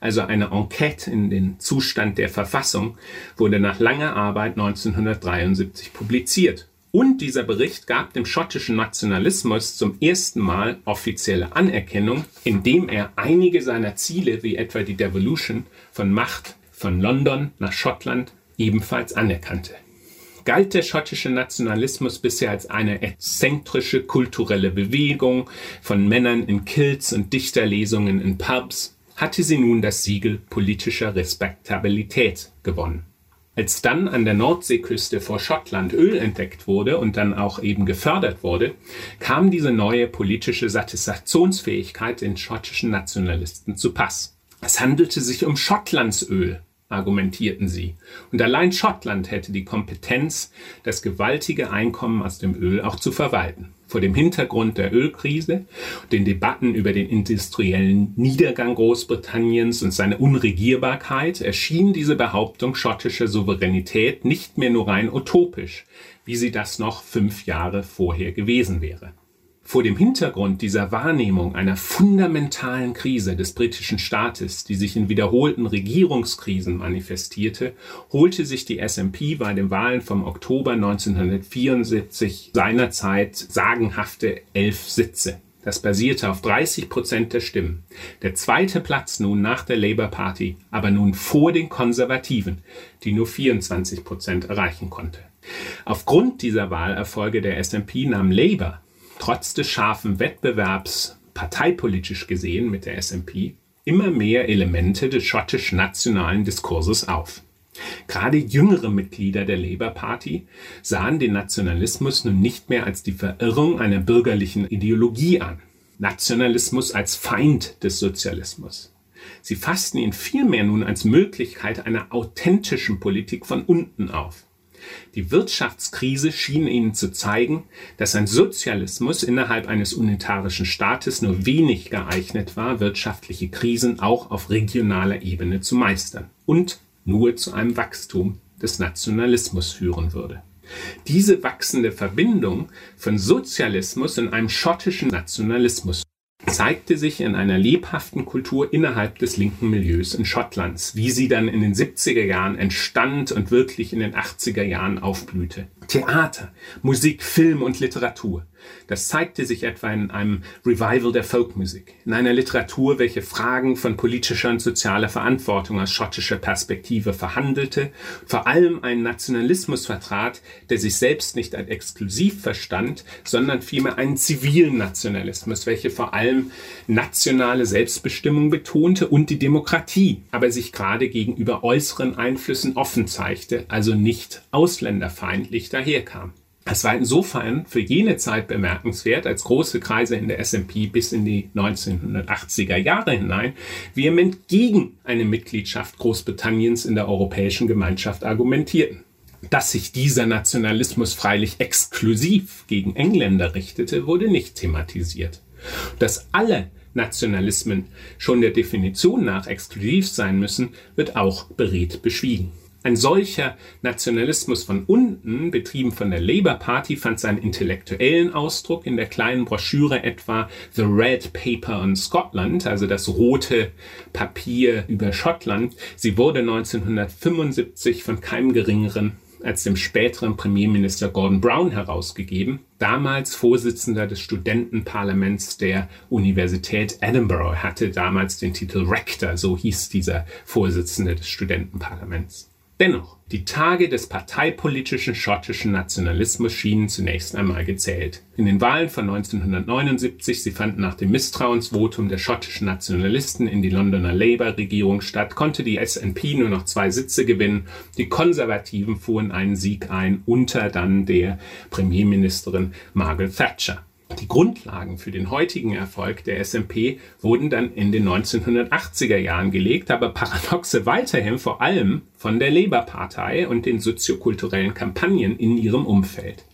also eine Enquete in den Zustand der Verfassung, wurde nach langer Arbeit 1973 publiziert. Und dieser Bericht gab dem schottischen Nationalismus zum ersten Mal offizielle Anerkennung, indem er einige seiner Ziele, wie etwa die Devolution von Macht von London nach Schottland, ebenfalls anerkannte galt der schottische Nationalismus bisher als eine exzentrische kulturelle Bewegung von Männern in Kilts und Dichterlesungen in Pubs, hatte sie nun das Siegel politischer Respektabilität gewonnen. Als dann an der Nordseeküste vor Schottland Öl entdeckt wurde und dann auch eben gefördert wurde, kam diese neue politische Satisfaktionsfähigkeit den schottischen Nationalisten zu Pass. Es handelte sich um Schottlandsöl, argumentierten sie. Und allein Schottland hätte die Kompetenz, das gewaltige Einkommen aus dem Öl auch zu verwalten. Vor dem Hintergrund der Ölkrise, den Debatten über den industriellen Niedergang Großbritanniens und seine Unregierbarkeit erschien diese Behauptung schottischer Souveränität nicht mehr nur rein utopisch, wie sie das noch fünf Jahre vorher gewesen wäre. Vor dem Hintergrund dieser Wahrnehmung einer fundamentalen Krise des britischen Staates, die sich in wiederholten Regierungskrisen manifestierte, holte sich die SMP bei den Wahlen vom Oktober 1974 seinerzeit sagenhafte elf Sitze. Das basierte auf 30 Prozent der Stimmen. Der zweite Platz nun nach der Labour Party, aber nun vor den Konservativen, die nur 24 Prozent erreichen konnte. Aufgrund dieser Wahlerfolge der SMP nahm Labour trotz des scharfen Wettbewerbs parteipolitisch gesehen mit der SNP immer mehr Elemente des schottisch-nationalen Diskurses auf. Gerade jüngere Mitglieder der Labour Party sahen den Nationalismus nun nicht mehr als die Verirrung einer bürgerlichen Ideologie an, Nationalismus als Feind des Sozialismus. Sie fassten ihn vielmehr nun als Möglichkeit einer authentischen Politik von unten auf. Die Wirtschaftskrise schien ihnen zu zeigen, dass ein Sozialismus innerhalb eines unitarischen Staates nur wenig geeignet war, wirtschaftliche Krisen auch auf regionaler Ebene zu meistern und nur zu einem Wachstum des Nationalismus führen würde. Diese wachsende Verbindung von Sozialismus und einem schottischen Nationalismus zeigte sich in einer lebhaften Kultur innerhalb des linken Milieus in Schottlands, wie sie dann in den 70er Jahren entstand und wirklich in den 80er Jahren aufblühte. Theater, Musik, Film und Literatur. Das zeigte sich etwa in einem Revival der Folkmusik, in einer Literatur, welche Fragen von politischer und sozialer Verantwortung aus schottischer Perspektive verhandelte, vor allem einen Nationalismus vertrat, der sich selbst nicht als exklusiv verstand, sondern vielmehr einen zivilen Nationalismus, welcher vor allem nationale Selbstbestimmung betonte und die Demokratie, aber sich gerade gegenüber äußeren Einflüssen offen zeigte, also nicht ausländerfeindlich daherkam. Es war insofern für jene Zeit bemerkenswert, als große Kreise in der S&P bis in die 1980er Jahre hinein vehement gegen eine Mitgliedschaft Großbritanniens in der Europäischen Gemeinschaft argumentierten. Dass sich dieser Nationalismus freilich exklusiv gegen Engländer richtete, wurde nicht thematisiert. Dass alle Nationalismen schon der Definition nach exklusiv sein müssen, wird auch beredt beschwiegen. Ein solcher Nationalismus von unten, betrieben von der Labour Party, fand seinen intellektuellen Ausdruck in der kleinen Broschüre etwa The Red Paper on Scotland, also das rote Papier über Schottland. Sie wurde 1975 von keinem geringeren als dem späteren Premierminister Gordon Brown herausgegeben, damals Vorsitzender des Studentenparlaments der Universität Edinburgh, hatte damals den Titel Rector, so hieß dieser Vorsitzende des Studentenparlaments. Dennoch, die Tage des parteipolitischen schottischen Nationalismus schienen zunächst einmal gezählt. In den Wahlen von 1979, sie fanden nach dem Misstrauensvotum der schottischen Nationalisten in die Londoner Labour-Regierung statt, konnte die SNP nur noch zwei Sitze gewinnen. Die Konservativen fuhren einen Sieg ein unter dann der Premierministerin Margaret Thatcher. Die Grundlagen für den heutigen Erfolg der SMP wurden dann in den 1980er Jahren gelegt, aber paradoxe weiterhin vor allem von der Labour-Partei und den soziokulturellen Kampagnen in ihrem Umfeld.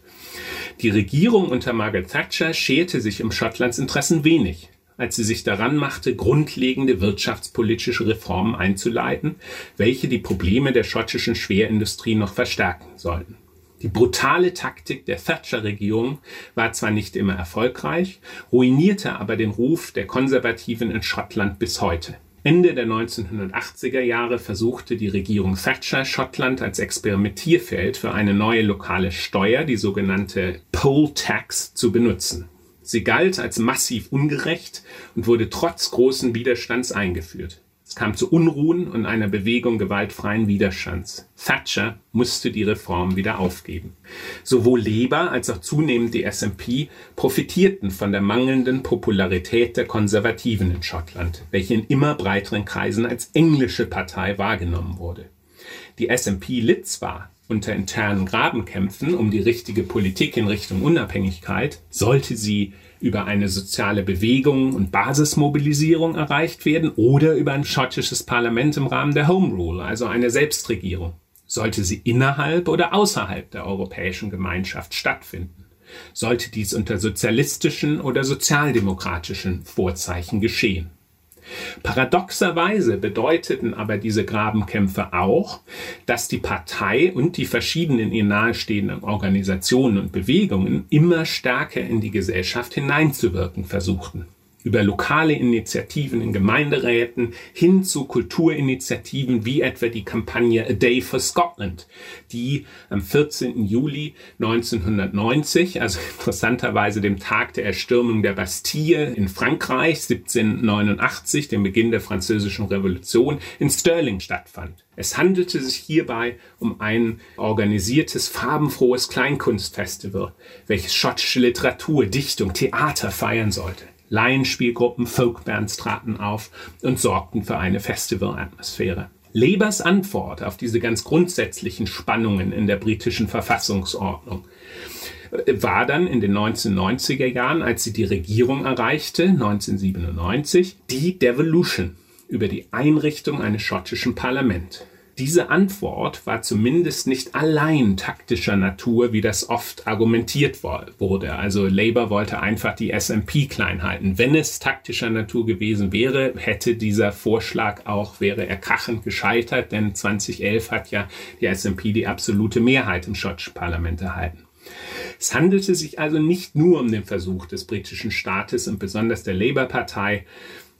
Die Regierung unter Margaret Thatcher scherte sich um Schottlands Interessen wenig, als sie sich daran machte, grundlegende wirtschaftspolitische Reformen einzuleiten, welche die Probleme der schottischen Schwerindustrie noch verstärken sollten. Die brutale Taktik der Thatcher-Regierung war zwar nicht immer erfolgreich, ruinierte aber den Ruf der Konservativen in Schottland bis heute. Ende der 1980er Jahre versuchte die Regierung Thatcher Schottland als Experimentierfeld für eine neue lokale Steuer, die sogenannte Poll Tax, zu benutzen. Sie galt als massiv ungerecht und wurde trotz großen Widerstands eingeführt. Es kam zu Unruhen und einer Bewegung gewaltfreien Widerstands. Thatcher musste die Reform wieder aufgeben. Sowohl Labour als auch zunehmend die SNP profitierten von der mangelnden Popularität der Konservativen in Schottland, welche in immer breiteren Kreisen als englische Partei wahrgenommen wurde. Die SNP litt zwar unter internen Grabenkämpfen um die richtige Politik in Richtung Unabhängigkeit, sollte sie über eine soziale Bewegung und Basismobilisierung erreicht werden oder über ein schottisches Parlament im Rahmen der Home Rule, also eine Selbstregierung. Sollte sie innerhalb oder außerhalb der Europäischen Gemeinschaft stattfinden? Sollte dies unter sozialistischen oder sozialdemokratischen Vorzeichen geschehen? Paradoxerweise bedeuteten aber diese Grabenkämpfe auch, dass die Partei und die verschiedenen ihr nahestehenden Organisationen und Bewegungen immer stärker in die Gesellschaft hineinzuwirken versuchten über lokale Initiativen in Gemeinderäten hin zu Kulturinitiativen wie etwa die Kampagne A Day for Scotland, die am 14. Juli 1990, also interessanterweise dem Tag der Erstürmung der Bastille in Frankreich 1789, dem Beginn der Französischen Revolution, in Stirling stattfand. Es handelte sich hierbei um ein organisiertes, farbenfrohes Kleinkunstfestival, welches schottische Literatur, Dichtung, Theater feiern sollte. Laienspielgruppen, Folkbands traten auf und sorgten für eine Festivalatmosphäre. Labours Antwort auf diese ganz grundsätzlichen Spannungen in der britischen Verfassungsordnung äh, war dann in den 1990er Jahren, als sie die Regierung erreichte, 1997, die Devolution über die Einrichtung eines schottischen Parlaments. Diese Antwort war zumindest nicht allein taktischer Natur, wie das oft argumentiert wurde. Also Labour wollte einfach die SMP klein halten. Wenn es taktischer Natur gewesen wäre, hätte dieser Vorschlag auch, wäre er krachend gescheitert, denn 2011 hat ja die SMP die absolute Mehrheit im schottischen Parlament erhalten. Es handelte sich also nicht nur um den Versuch des britischen Staates und besonders der Labour-Partei,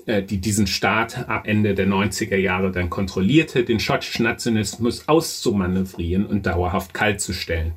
äh, die diesen Staat ab Ende der 90er Jahre dann kontrollierte, den schottischen Nationalismus auszumanövrieren und dauerhaft kaltzustellen.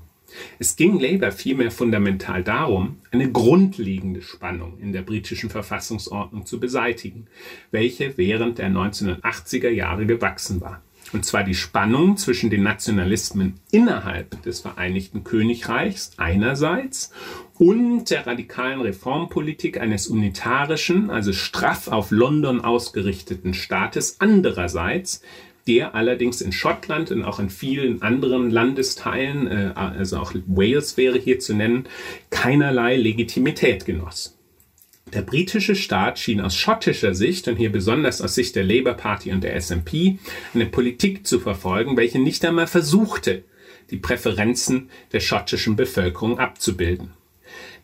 Es ging Labour vielmehr fundamental darum, eine grundlegende Spannung in der britischen Verfassungsordnung zu beseitigen, welche während der 1980er Jahre gewachsen war. Und zwar die Spannung zwischen den Nationalismen innerhalb des Vereinigten Königreichs einerseits und der radikalen Reformpolitik eines unitarischen, also straff auf London ausgerichteten Staates andererseits, der allerdings in Schottland und auch in vielen anderen Landesteilen, äh, also auch Wales wäre hier zu nennen, keinerlei Legitimität genoss. Der britische Staat schien aus schottischer Sicht und hier besonders aus Sicht der Labour Party und der SNP eine Politik zu verfolgen, welche nicht einmal versuchte, die Präferenzen der schottischen Bevölkerung abzubilden.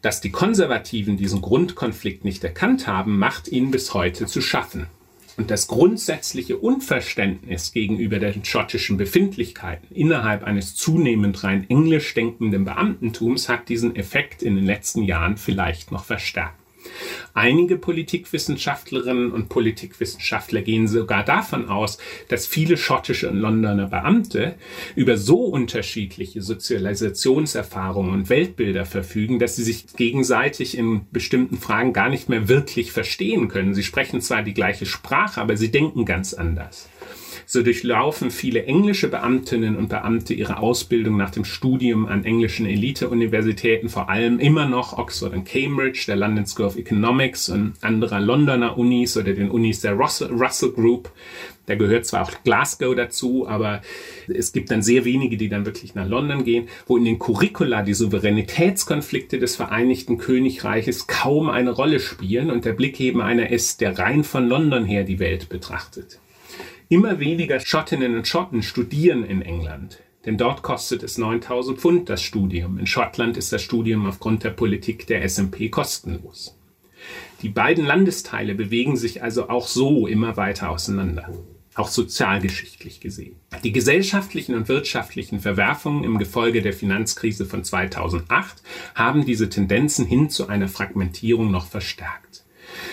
Dass die Konservativen diesen Grundkonflikt nicht erkannt haben, macht ihnen bis heute zu schaffen. Und das grundsätzliche Unverständnis gegenüber den schottischen Befindlichkeiten innerhalb eines zunehmend rein englisch denkenden Beamtentums hat diesen Effekt in den letzten Jahren vielleicht noch verstärkt. Einige Politikwissenschaftlerinnen und Politikwissenschaftler gehen sogar davon aus, dass viele schottische und Londoner Beamte über so unterschiedliche Sozialisationserfahrungen und Weltbilder verfügen, dass sie sich gegenseitig in bestimmten Fragen gar nicht mehr wirklich verstehen können. Sie sprechen zwar die gleiche Sprache, aber sie denken ganz anders. So durchlaufen viele englische Beamtinnen und Beamte ihre Ausbildung nach dem Studium an englischen Elite-Universitäten, vor allem immer noch Oxford und Cambridge, der London School of Economics und anderer Londoner Unis oder den Unis der Russell, Russell Group. Da gehört zwar auch Glasgow dazu, aber es gibt dann sehr wenige, die dann wirklich nach London gehen, wo in den Curricula die Souveränitätskonflikte des Vereinigten Königreiches kaum eine Rolle spielen und der Blick eben einer ist, der rein von London her die Welt betrachtet. Immer weniger Schottinnen und Schotten studieren in England, denn dort kostet es 9000 Pfund das Studium. In Schottland ist das Studium aufgrund der Politik der SMP kostenlos. Die beiden Landesteile bewegen sich also auch so immer weiter auseinander, auch sozialgeschichtlich gesehen. Die gesellschaftlichen und wirtschaftlichen Verwerfungen im Gefolge der Finanzkrise von 2008 haben diese Tendenzen hin zu einer Fragmentierung noch verstärkt.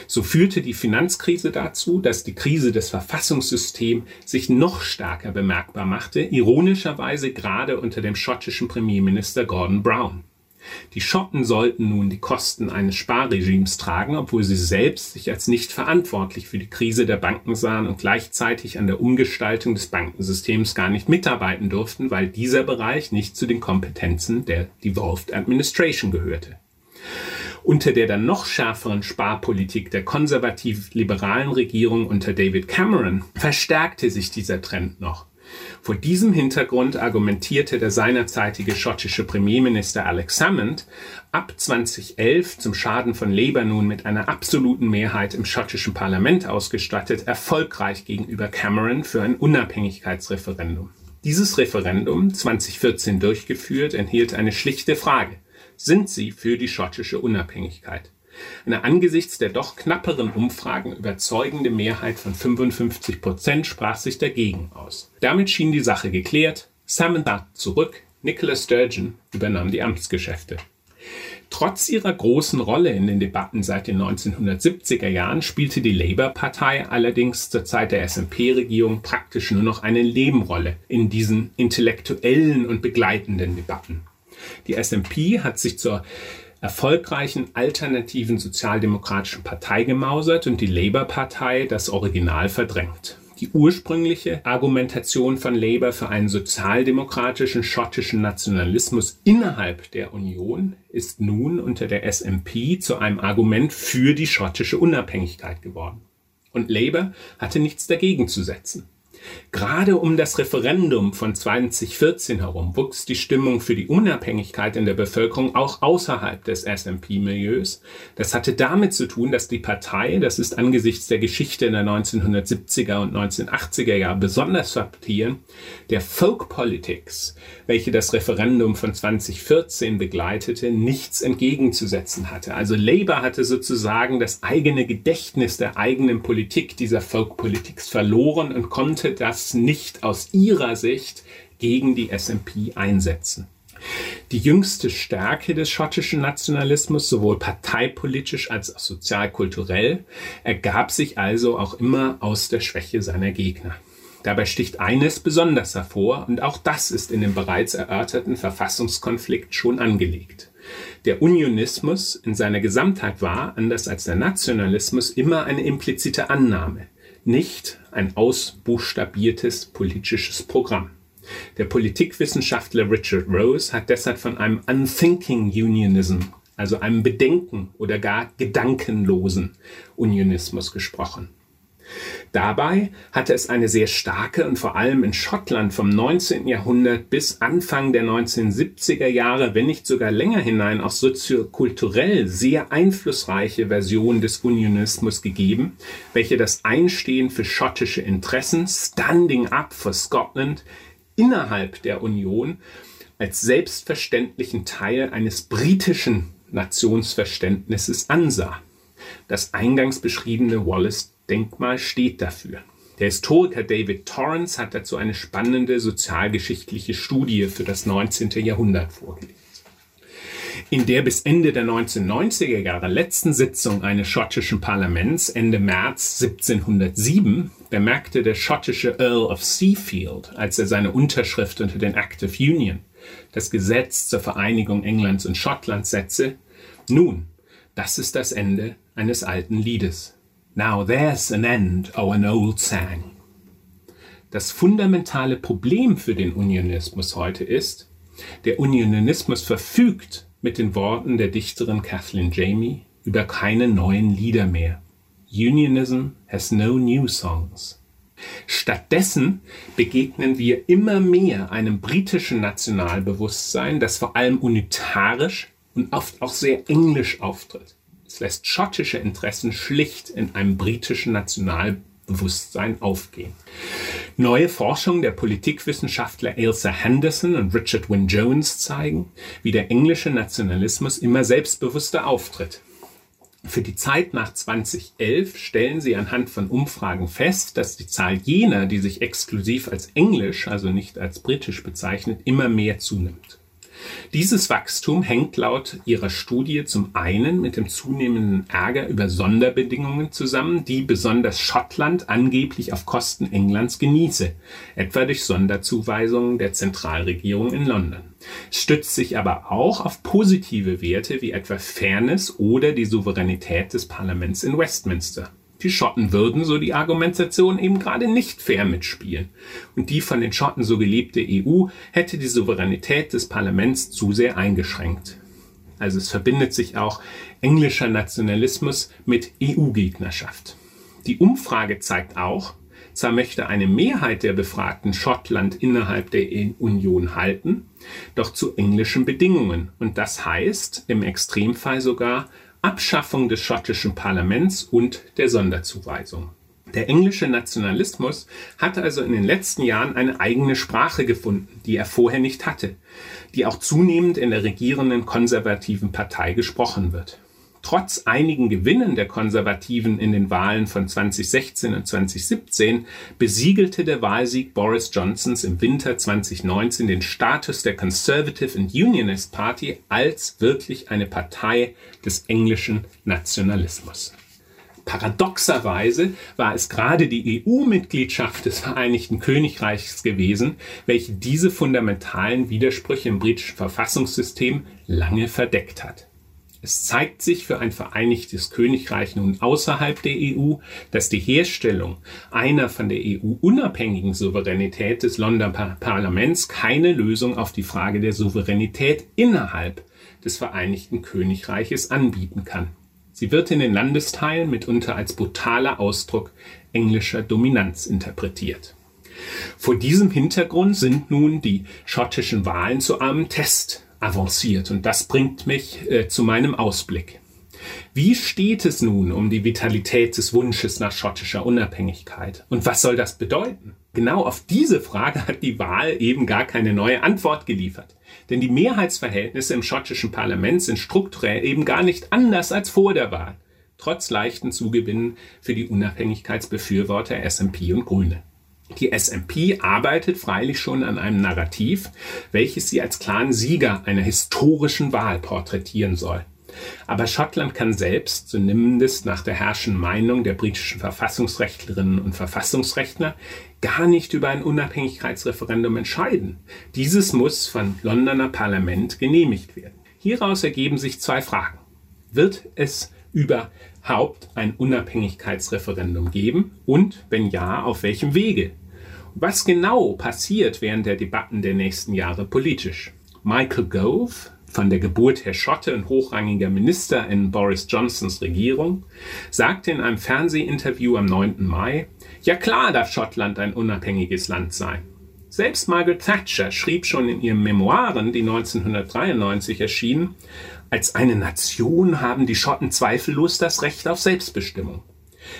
So führte die Finanzkrise dazu, dass die Krise des Verfassungssystems sich noch stärker bemerkbar machte, ironischerweise gerade unter dem schottischen Premierminister Gordon Brown. Die Schotten sollten nun die Kosten eines Sparregimes tragen, obwohl sie selbst sich als nicht verantwortlich für die Krise der Banken sahen und gleichzeitig an der Umgestaltung des Bankensystems gar nicht mitarbeiten durften, weil dieser Bereich nicht zu den Kompetenzen der Devolved Administration gehörte unter der dann noch schärferen Sparpolitik der konservativ-liberalen Regierung unter David Cameron verstärkte sich dieser Trend noch. Vor diesem Hintergrund argumentierte der seinerzeitige schottische Premierminister Alex Salmond ab 2011 zum Schaden von Labour nun mit einer absoluten Mehrheit im schottischen Parlament ausgestattet, erfolgreich gegenüber Cameron für ein Unabhängigkeitsreferendum. Dieses Referendum, 2014 durchgeführt, enthielt eine schlichte Frage sind sie für die schottische Unabhängigkeit. Eine angesichts der doch knapperen Umfragen überzeugende Mehrheit von 55 Prozent sprach sich dagegen aus. Damit schien die Sache geklärt. Salmon zurück, Nicola Sturgeon übernahm die Amtsgeschäfte. Trotz ihrer großen Rolle in den Debatten seit den 1970er Jahren spielte die Labour-Partei allerdings zur Zeit der SNP-Regierung praktisch nur noch eine Nebenrolle in diesen intellektuellen und begleitenden Debatten. Die SMP hat sich zur erfolgreichen alternativen sozialdemokratischen Partei gemausert und die Labour-Partei das Original verdrängt. Die ursprüngliche Argumentation von Labour für einen sozialdemokratischen schottischen Nationalismus innerhalb der Union ist nun unter der SMP zu einem Argument für die schottische Unabhängigkeit geworden. Und Labour hatte nichts dagegen zu setzen. Gerade um das Referendum von 2014 herum wuchs die Stimmung für die Unabhängigkeit in der Bevölkerung auch außerhalb des SMP-Milieus. Das hatte damit zu tun, dass die Partei, das ist angesichts der Geschichte in der 1970er und 1980er Jahre besonders vertieren, der Folk Politics, welche das Referendum von 2014 begleitete, nichts entgegenzusetzen hatte. Also Labour hatte sozusagen das eigene Gedächtnis der eigenen Politik dieser Folk Politics verloren und konnte das nicht aus ihrer Sicht gegen die SMP einsetzen. Die jüngste Stärke des schottischen Nationalismus, sowohl parteipolitisch als auch sozialkulturell, ergab sich also auch immer aus der Schwäche seiner Gegner. Dabei sticht eines besonders hervor, und auch das ist in dem bereits erörterten Verfassungskonflikt schon angelegt. Der Unionismus in seiner Gesamtheit war, anders als der Nationalismus, immer eine implizite Annahme, nicht ein ausbuchstabiertes politisches Programm. Der Politikwissenschaftler Richard Rose hat deshalb von einem Unthinking Unionism, also einem Bedenken oder gar gedankenlosen Unionismus gesprochen. Dabei hatte es eine sehr starke und vor allem in Schottland vom 19. Jahrhundert bis Anfang der 1970er Jahre, wenn nicht sogar länger hinein, auch soziokulturell sehr einflussreiche Version des Unionismus gegeben, welche das Einstehen für schottische Interessen, Standing Up for Scotland, innerhalb der Union als selbstverständlichen Teil eines britischen Nationsverständnisses ansah. Das eingangs beschriebene Wallace-Denkmal steht dafür. Der Historiker David Torrance hat dazu eine spannende sozialgeschichtliche Studie für das 19. Jahrhundert vorgelegt. In der bis Ende der 1990er Jahre letzten Sitzung eines schottischen Parlaments Ende März 1707 bemerkte der schottische Earl of Seafield, als er seine Unterschrift unter den Act of Union, das Gesetz zur Vereinigung Englands und Schottlands, setze, nun, das ist das Ende eines alten Liedes. Now there's an end of an old sang. Das fundamentale Problem für den Unionismus heute ist, der Unionismus verfügt mit den Worten der Dichterin Kathleen Jamie über keine neuen Lieder mehr. Unionism has no new songs. Stattdessen begegnen wir immer mehr einem britischen Nationalbewusstsein, das vor allem unitarisch und oft auch sehr englisch auftritt. Es lässt schottische Interessen schlicht in einem britischen Nationalbewusstsein aufgehen. Neue Forschungen der Politikwissenschaftler Ailsa Henderson und Richard Wynne Jones zeigen, wie der englische Nationalismus immer selbstbewusster auftritt. Für die Zeit nach 2011 stellen sie anhand von Umfragen fest, dass die Zahl jener, die sich exklusiv als englisch, also nicht als britisch bezeichnet, immer mehr zunimmt. Dieses Wachstum hängt laut ihrer Studie zum einen mit dem zunehmenden Ärger über Sonderbedingungen zusammen, die besonders Schottland angeblich auf Kosten Englands genieße, etwa durch Sonderzuweisungen der Zentralregierung in London. Es stützt sich aber auch auf positive Werte wie etwa Fairness oder die Souveränität des Parlaments in Westminster. Die Schotten würden, so die Argumentation, eben gerade nicht fair mitspielen. Und die von den Schotten so geliebte EU hätte die Souveränität des Parlaments zu sehr eingeschränkt. Also es verbindet sich auch englischer Nationalismus mit EU-Gegnerschaft. Die Umfrage zeigt auch, zwar möchte eine Mehrheit der Befragten Schottland innerhalb der Union halten, doch zu englischen Bedingungen. Und das heißt im Extremfall sogar Abschaffung des schottischen Parlaments und der Sonderzuweisung. Der englische Nationalismus hat also in den letzten Jahren eine eigene Sprache gefunden, die er vorher nicht hatte, die auch zunehmend in der regierenden konservativen Partei gesprochen wird. Trotz einigen Gewinnen der Konservativen in den Wahlen von 2016 und 2017 besiegelte der Wahlsieg Boris Johnsons im Winter 2019 den Status der Conservative and Unionist Party als wirklich eine Partei des englischen Nationalismus. Paradoxerweise war es gerade die EU-Mitgliedschaft des Vereinigten Königreichs gewesen, welche diese fundamentalen Widersprüche im britischen Verfassungssystem lange verdeckt hat. Es zeigt sich für ein vereinigtes Königreich nun außerhalb der EU, dass die Herstellung einer von der EU unabhängigen Souveränität des Londoner Parlaments keine Lösung auf die Frage der Souveränität innerhalb des Vereinigten Königreiches anbieten kann. Sie wird in den Landesteilen mitunter als brutaler Ausdruck englischer Dominanz interpretiert. Vor diesem Hintergrund sind nun die schottischen Wahlen zu einem Test avanciert. Und das bringt mich äh, zu meinem Ausblick. Wie steht es nun um die Vitalität des Wunsches nach schottischer Unabhängigkeit? Und was soll das bedeuten? Genau auf diese Frage hat die Wahl eben gar keine neue Antwort geliefert. Denn die Mehrheitsverhältnisse im schottischen Parlament sind strukturell eben gar nicht anders als vor der Wahl, trotz leichten Zugewinnen für die Unabhängigkeitsbefürworter SMP und Grüne. Die SMP arbeitet freilich schon an einem Narrativ, welches sie als klaren Sieger einer historischen Wahl porträtieren soll. Aber Schottland kann selbst, zumindest nach der herrschenden Meinung der britischen Verfassungsrechtlerinnen und Verfassungsrechtler, gar nicht über ein Unabhängigkeitsreferendum entscheiden. Dieses muss vom Londoner Parlament genehmigt werden. Hieraus ergeben sich zwei Fragen. Wird es überhaupt ein Unabhängigkeitsreferendum geben? Und wenn ja, auf welchem Wege? Was genau passiert während der Debatten der nächsten Jahre politisch? Michael Gove, von der Geburt her Schotte und hochrangiger Minister in Boris Johnsons Regierung, sagte in einem Fernsehinterview am 9. Mai, ja klar darf Schottland ein unabhängiges Land sein. Selbst Margaret Thatcher schrieb schon in ihren Memoiren, die 1993 erschienen, als eine Nation haben die Schotten zweifellos das Recht auf Selbstbestimmung.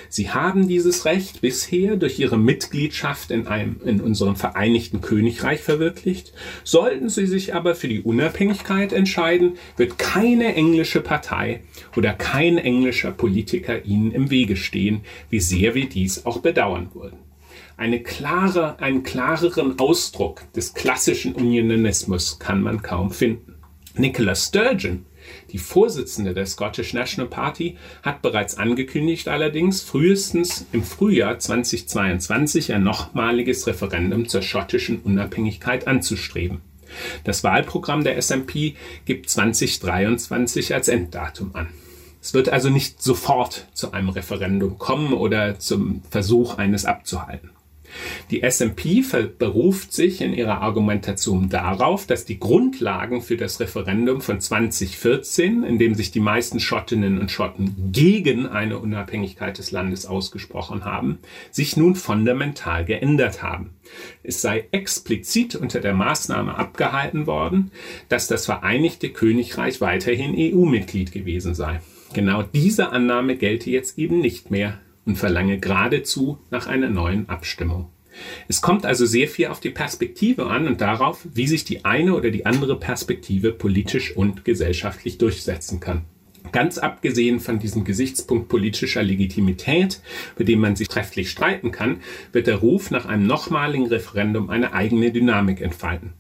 Sie haben dieses Recht bisher durch ihre Mitgliedschaft in, einem, in unserem Vereinigten Königreich verwirklicht. Sollten sie sich aber für die Unabhängigkeit entscheiden, wird keine englische Partei oder kein englischer Politiker ihnen im Wege stehen, wie sehr wir dies auch bedauern würden. Eine klare, einen klareren Ausdruck des klassischen Unionismus kann man kaum finden. Nicola Sturgeon die Vorsitzende der Scottish National Party hat bereits angekündigt, allerdings frühestens im Frühjahr 2022 ein nochmaliges Referendum zur schottischen Unabhängigkeit anzustreben. Das Wahlprogramm der SNP gibt 2023 als Enddatum an. Es wird also nicht sofort zu einem Referendum kommen oder zum Versuch eines abzuhalten. Die SMP beruft sich in ihrer Argumentation darauf, dass die Grundlagen für das Referendum von 2014, in dem sich die meisten Schottinnen und Schotten gegen eine Unabhängigkeit des Landes ausgesprochen haben, sich nun fundamental geändert haben. Es sei explizit unter der Maßnahme abgehalten worden, dass das Vereinigte Königreich weiterhin EU-Mitglied gewesen sei. Genau diese Annahme gelte jetzt eben nicht mehr und verlange geradezu nach einer neuen Abstimmung. Es kommt also sehr viel auf die Perspektive an und darauf, wie sich die eine oder die andere Perspektive politisch und gesellschaftlich durchsetzen kann. Ganz abgesehen von diesem Gesichtspunkt politischer Legitimität, bei dem man sich trefflich streiten kann, wird der Ruf nach einem nochmaligen Referendum eine eigene Dynamik entfalten.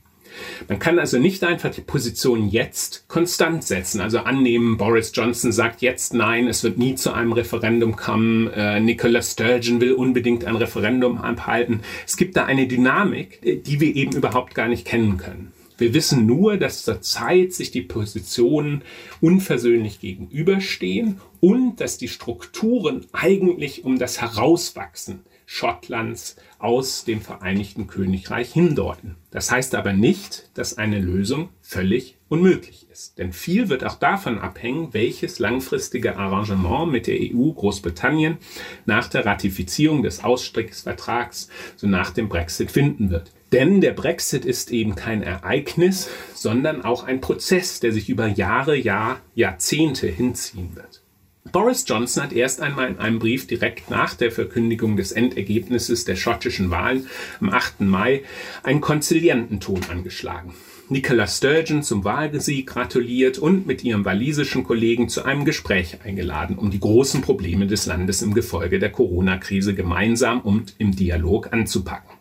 Man kann also nicht einfach die Position jetzt konstant setzen, also annehmen, Boris Johnson sagt jetzt nein, es wird nie zu einem Referendum kommen, äh, Nicola Sturgeon will unbedingt ein Referendum abhalten. Es gibt da eine Dynamik, die wir eben überhaupt gar nicht kennen können. Wir wissen nur, dass zurzeit sich die Positionen unversöhnlich gegenüberstehen und dass die Strukturen eigentlich um das Herauswachsen Schottlands aus dem Vereinigten Königreich hindeuten. Das heißt aber nicht, dass eine Lösung völlig unmöglich ist. Denn viel wird auch davon abhängen, welches langfristige Arrangement mit der EU Großbritannien nach der Ratifizierung des Ausstiegsvertrags, so nach dem Brexit finden wird. Denn der Brexit ist eben kein Ereignis, sondern auch ein Prozess, der sich über Jahre, Jahr, Jahrzehnte hinziehen wird. Boris Johnson hat erst einmal in einem Brief direkt nach der Verkündigung des Endergebnisses der schottischen Wahlen am 8. Mai einen konzilianten Ton angeschlagen. Nicola Sturgeon zum Wahlsieg gratuliert und mit ihrem walisischen Kollegen zu einem Gespräch eingeladen, um die großen Probleme des Landes im Gefolge der Corona-Krise gemeinsam und im Dialog anzupacken.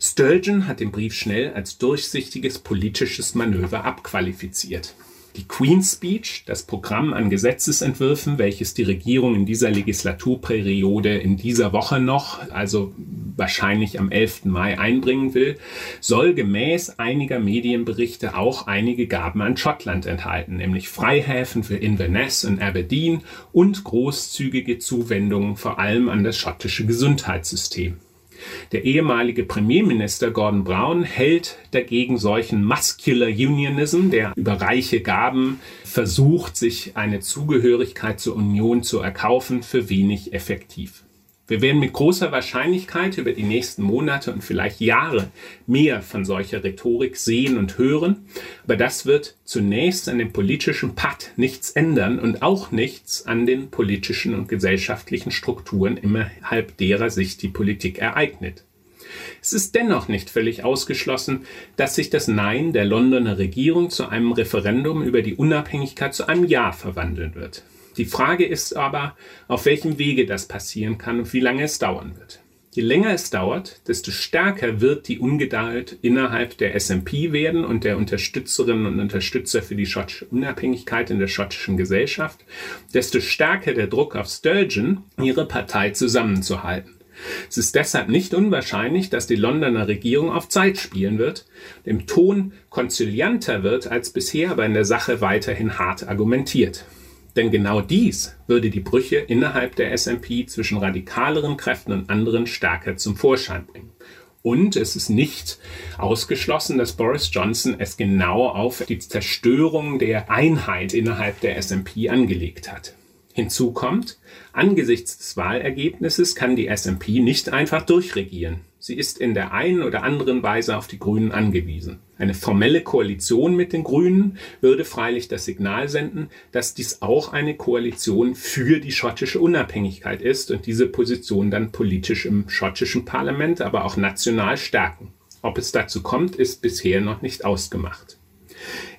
Sturgeon hat den Brief schnell als durchsichtiges politisches Manöver abqualifiziert. Die Queen's Speech, das Programm an Gesetzesentwürfen, welches die Regierung in dieser Legislaturperiode in dieser Woche noch, also wahrscheinlich am 11. Mai einbringen will, soll gemäß einiger Medienberichte auch einige Gaben an Schottland enthalten, nämlich Freihäfen für Inverness und Aberdeen und großzügige Zuwendungen vor allem an das schottische Gesundheitssystem. Der ehemalige Premierminister Gordon Brown hält dagegen solchen Muscular Unionism, der über reiche Gaben versucht, sich eine Zugehörigkeit zur Union zu erkaufen, für wenig effektiv. Wir werden mit großer Wahrscheinlichkeit über die nächsten Monate und vielleicht Jahre mehr von solcher Rhetorik sehen und hören, aber das wird zunächst an dem politischen Pakt nichts ändern und auch nichts an den politischen und gesellschaftlichen Strukturen, innerhalb derer sich die Politik ereignet. Es ist dennoch nicht völlig ausgeschlossen, dass sich das Nein der Londoner Regierung zu einem Referendum über die Unabhängigkeit zu einem Ja verwandeln wird. Die Frage ist aber, auf welchem Wege das passieren kann und wie lange es dauern wird. Je länger es dauert, desto stärker wird die Ungeduld innerhalb der SNP werden und der Unterstützerinnen und Unterstützer für die schottische Unabhängigkeit in der schottischen Gesellschaft, desto stärker der Druck auf Sturgeon, ihre Partei zusammenzuhalten. Es ist deshalb nicht unwahrscheinlich, dass die Londoner Regierung auf Zeit spielen wird, im Ton konzilianter wird als bisher, aber in der Sache weiterhin hart argumentiert. Denn genau dies würde die Brüche innerhalb der SNP zwischen radikaleren Kräften und anderen stärker zum Vorschein bringen. Und es ist nicht ausgeschlossen, dass Boris Johnson es genau auf die Zerstörung der Einheit innerhalb der SNP angelegt hat. Hinzu kommt, angesichts des Wahlergebnisses kann die SNP nicht einfach durchregieren. Sie ist in der einen oder anderen Weise auf die Grünen angewiesen. Eine formelle Koalition mit den Grünen würde freilich das Signal senden, dass dies auch eine Koalition für die schottische Unabhängigkeit ist und diese Position dann politisch im schottischen Parlament, aber auch national stärken. Ob es dazu kommt, ist bisher noch nicht ausgemacht.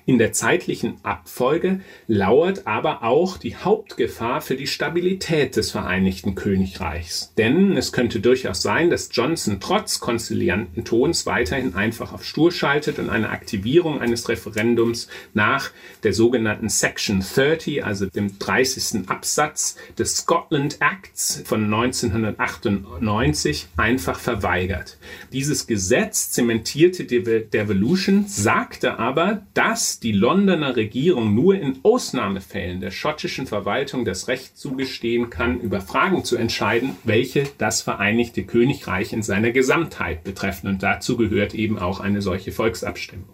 In der zeitlichen Abfolge lauert aber auch die Hauptgefahr für die Stabilität des Vereinigten Königreichs. Denn es könnte durchaus sein, dass Johnson trotz konzilianten Tons weiterhin einfach auf Stur schaltet und eine Aktivierung eines Referendums nach der sogenannten Section 30, also dem 30. Absatz des Scotland Acts von 1998 einfach verweigert. Dieses Gesetz zementierte Devolution, sagte aber, dass die Londoner Regierung nur in Ausnahmefällen der schottischen Verwaltung das Recht zugestehen kann, über Fragen zu entscheiden, welche das Vereinigte Königreich in seiner Gesamtheit betreffen. Und dazu gehört eben auch eine solche Volksabstimmung.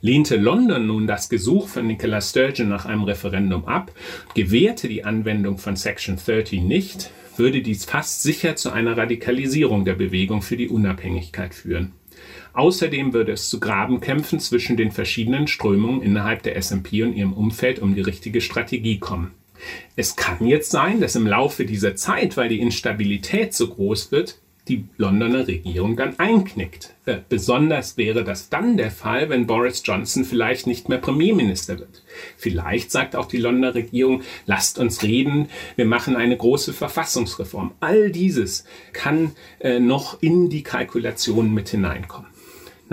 Lehnte London nun das Gesuch von Nicola Sturgeon nach einem Referendum ab, gewährte die Anwendung von Section 30 nicht, würde dies fast sicher zu einer Radikalisierung der Bewegung für die Unabhängigkeit führen. Außerdem würde es zu Grabenkämpfen zwischen den verschiedenen Strömungen innerhalb der SMP und ihrem Umfeld um die richtige Strategie kommen. Es kann jetzt sein, dass im Laufe dieser Zeit, weil die Instabilität so groß wird, die Londoner Regierung dann einknickt. Äh, besonders wäre das dann der Fall, wenn Boris Johnson vielleicht nicht mehr Premierminister wird. Vielleicht sagt auch die Londoner Regierung, lasst uns reden, wir machen eine große Verfassungsreform. All dieses kann äh, noch in die Kalkulation mit hineinkommen.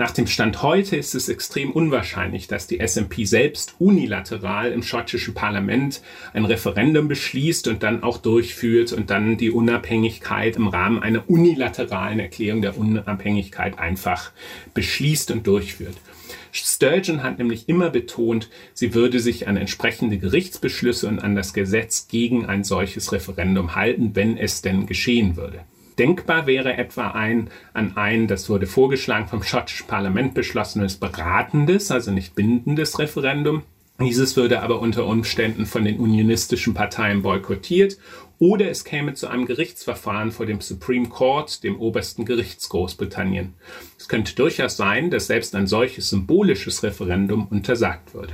Nach dem Stand heute ist es extrem unwahrscheinlich, dass die SMP selbst unilateral im schottischen Parlament ein Referendum beschließt und dann auch durchführt und dann die Unabhängigkeit im Rahmen einer unilateralen Erklärung der Unabhängigkeit einfach beschließt und durchführt. Sturgeon hat nämlich immer betont, sie würde sich an entsprechende Gerichtsbeschlüsse und an das Gesetz gegen ein solches Referendum halten, wenn es denn geschehen würde. Denkbar wäre etwa ein an ein, das wurde vorgeschlagen vom schottischen Parlament beschlossenes beratendes, also nicht bindendes Referendum. Dieses würde aber unter Umständen von den unionistischen Parteien boykottiert oder es käme zu einem Gerichtsverfahren vor dem Supreme Court, dem obersten Gerichts Großbritannien. Es könnte durchaus sein, dass selbst ein solches symbolisches Referendum untersagt würde.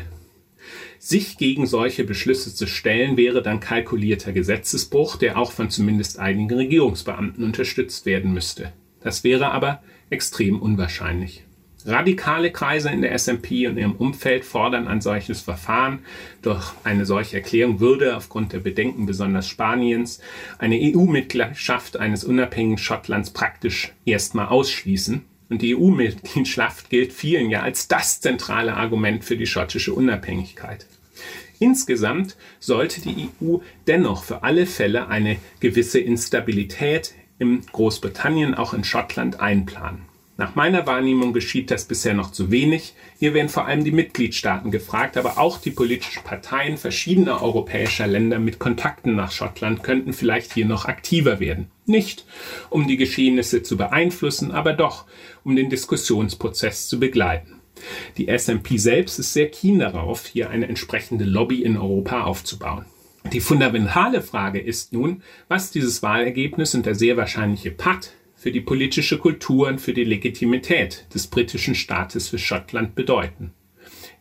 Sich gegen solche Beschlüsse zu stellen, wäre dann kalkulierter Gesetzesbruch, der auch von zumindest einigen Regierungsbeamten unterstützt werden müsste. Das wäre aber extrem unwahrscheinlich. Radikale Kreise in der SMP und ihrem Umfeld fordern ein solches Verfahren. Doch eine solche Erklärung würde aufgrund der Bedenken besonders Spaniens eine EU-Mitgliedschaft eines unabhängigen Schottlands praktisch erstmal ausschließen. Und die EU-Mitgliedschaft gilt vielen ja als das zentrale Argument für die schottische Unabhängigkeit. Insgesamt sollte die EU dennoch für alle Fälle eine gewisse Instabilität in Großbritannien, auch in Schottland einplanen. Nach meiner Wahrnehmung geschieht das bisher noch zu wenig. Hier werden vor allem die Mitgliedstaaten gefragt, aber auch die politischen Parteien verschiedener europäischer Länder mit Kontakten nach Schottland könnten vielleicht hier noch aktiver werden. Nicht, um die Geschehnisse zu beeinflussen, aber doch, um den Diskussionsprozess zu begleiten. Die SMP selbst ist sehr keen darauf, hier eine entsprechende Lobby in Europa aufzubauen. Die fundamentale Frage ist nun, was dieses Wahlergebnis und der sehr wahrscheinliche Patt für die politische Kultur und für die Legitimität des britischen Staates für Schottland bedeuten.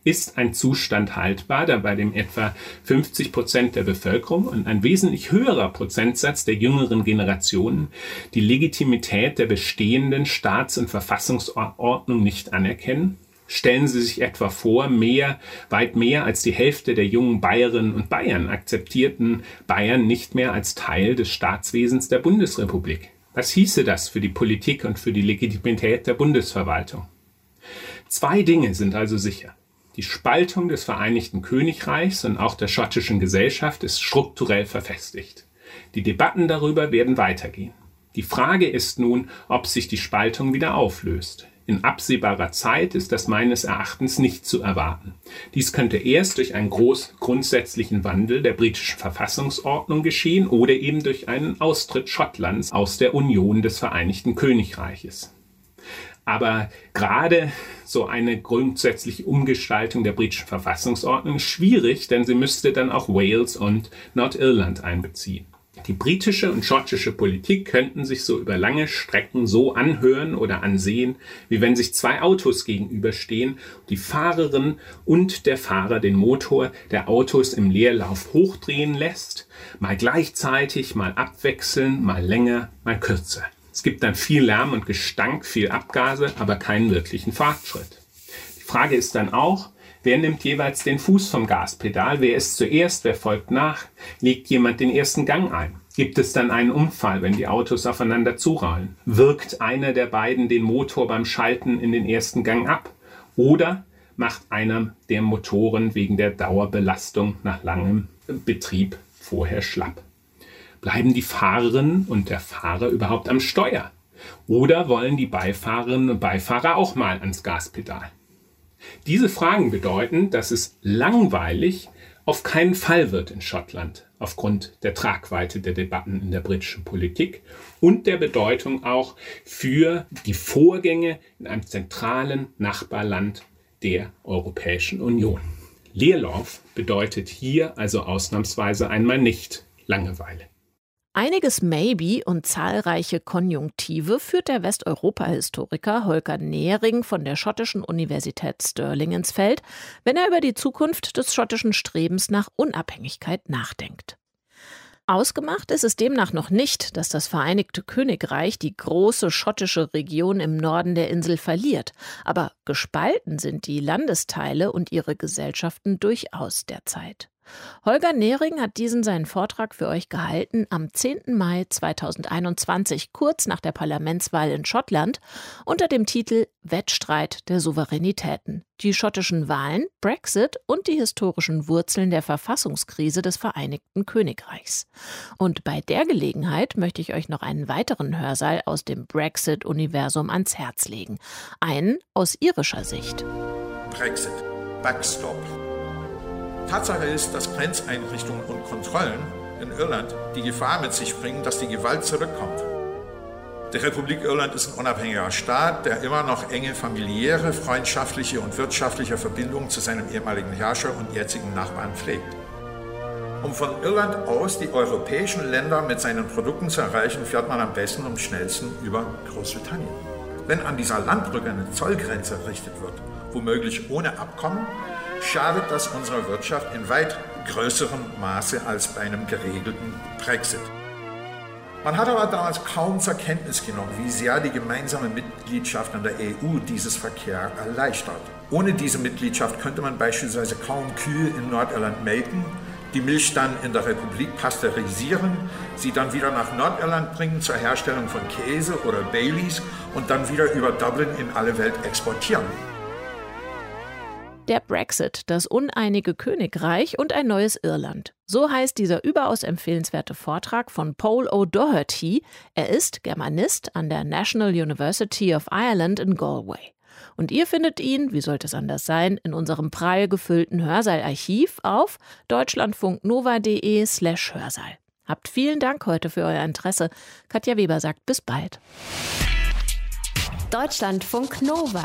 Ist ein Zustand haltbar, da bei dem etwa 50 Prozent der Bevölkerung und ein wesentlich höherer Prozentsatz der jüngeren Generationen die Legitimität der bestehenden Staats- und Verfassungsordnung nicht anerkennen? Stellen Sie sich etwa vor, mehr, weit mehr als die Hälfte der jungen Bayerinnen und Bayern akzeptierten Bayern nicht mehr als Teil des Staatswesens der Bundesrepublik. Was hieße das für die Politik und für die Legitimität der Bundesverwaltung? Zwei Dinge sind also sicher. Die Spaltung des Vereinigten Königreichs und auch der schottischen Gesellschaft ist strukturell verfestigt. Die Debatten darüber werden weitergehen. Die Frage ist nun, ob sich die Spaltung wieder auflöst. In absehbarer Zeit ist das meines Erachtens nicht zu erwarten. Dies könnte erst durch einen groß grundsätzlichen Wandel der britischen Verfassungsordnung geschehen oder eben durch einen Austritt Schottlands aus der Union des Vereinigten Königreiches. Aber gerade so eine grundsätzliche Umgestaltung der britischen Verfassungsordnung ist schwierig, denn sie müsste dann auch Wales und Nordirland einbeziehen. Die britische und schottische Politik könnten sich so über lange Strecken so anhören oder ansehen, wie wenn sich zwei Autos gegenüberstehen, die Fahrerin und der Fahrer den Motor der Autos im Leerlauf hochdrehen lässt, mal gleichzeitig, mal abwechseln, mal länger, mal kürzer. Es gibt dann viel Lärm und Gestank, viel Abgase, aber keinen wirklichen Fortschritt. Die Frage ist dann auch, Wer nimmt jeweils den Fuß vom Gaspedal? Wer ist zuerst? Wer folgt nach? Legt jemand den ersten Gang ein? Gibt es dann einen Unfall, wenn die Autos aufeinander zurollen? Wirkt einer der beiden den Motor beim Schalten in den ersten Gang ab? Oder macht einer der Motoren wegen der Dauerbelastung nach langem Betrieb vorher schlapp? Bleiben die Fahrerin und der Fahrer überhaupt am Steuer? Oder wollen die Beifahrerinnen und Beifahrer auch mal ans Gaspedal? Diese Fragen bedeuten, dass es langweilig auf keinen Fall wird in Schottland, aufgrund der Tragweite der Debatten in der britischen Politik und der Bedeutung auch für die Vorgänge in einem zentralen Nachbarland der Europäischen Union. Leerlauf bedeutet hier also ausnahmsweise einmal nicht Langeweile. Einiges Maybe und zahlreiche Konjunktive führt der Westeuropa-Historiker Holger Nehring von der schottischen Universität Stirling ins Feld, wenn er über die Zukunft des schottischen Strebens nach Unabhängigkeit nachdenkt. Ausgemacht ist es demnach noch nicht, dass das Vereinigte Königreich die große schottische Region im Norden der Insel verliert, aber gespalten sind die Landesteile und ihre Gesellschaften durchaus derzeit. Holger Nehring hat diesen seinen Vortrag für euch gehalten am 10. Mai 2021, kurz nach der Parlamentswahl in Schottland, unter dem Titel Wettstreit der Souveränitäten. Die schottischen Wahlen, Brexit und die historischen Wurzeln der Verfassungskrise des Vereinigten Königreichs. Und bei der Gelegenheit möchte ich euch noch einen weiteren Hörsaal aus dem Brexit-Universum ans Herz legen. Einen aus irischer Sicht. Brexit. Backstop Tatsache ist, dass Grenzeinrichtungen und Kontrollen in Irland die Gefahr mit sich bringen, dass die Gewalt zurückkommt. Die Republik Irland ist ein unabhängiger Staat, der immer noch enge familiäre, freundschaftliche und wirtschaftliche Verbindungen zu seinem ehemaligen Herrscher und jetzigen Nachbarn pflegt. Um von Irland aus die europäischen Länder mit seinen Produkten zu erreichen, fährt man am besten und schnellsten über Großbritannien. Wenn an dieser Landbrücke eine Zollgrenze errichtet wird, womöglich ohne Abkommen, schadet das unserer Wirtschaft in weit größerem Maße als bei einem geregelten Brexit. Man hat aber damals kaum zur Kenntnis genommen, wie sehr die gemeinsame Mitgliedschaft an der EU dieses Verkehr erleichtert. Ohne diese Mitgliedschaft könnte man beispielsweise kaum Kühe in Nordirland melken, die Milch dann in der Republik pasteurisieren, sie dann wieder nach Nordirland bringen zur Herstellung von Käse oder Baileys und dann wieder über Dublin in alle Welt exportieren. Der Brexit, das uneinige Königreich und ein neues Irland. So heißt dieser überaus empfehlenswerte Vortrag von Paul O'Doherty. Er ist Germanist an der National University of Ireland in Galway. Und ihr findet ihn, wie sollte es anders sein, in unserem prall gefüllten Hörsaalarchiv auf deutschlandfunknova.de slash Hörsaal. Habt vielen Dank heute für euer Interesse. Katja Weber sagt bis bald. Deutschlandfunk Nova.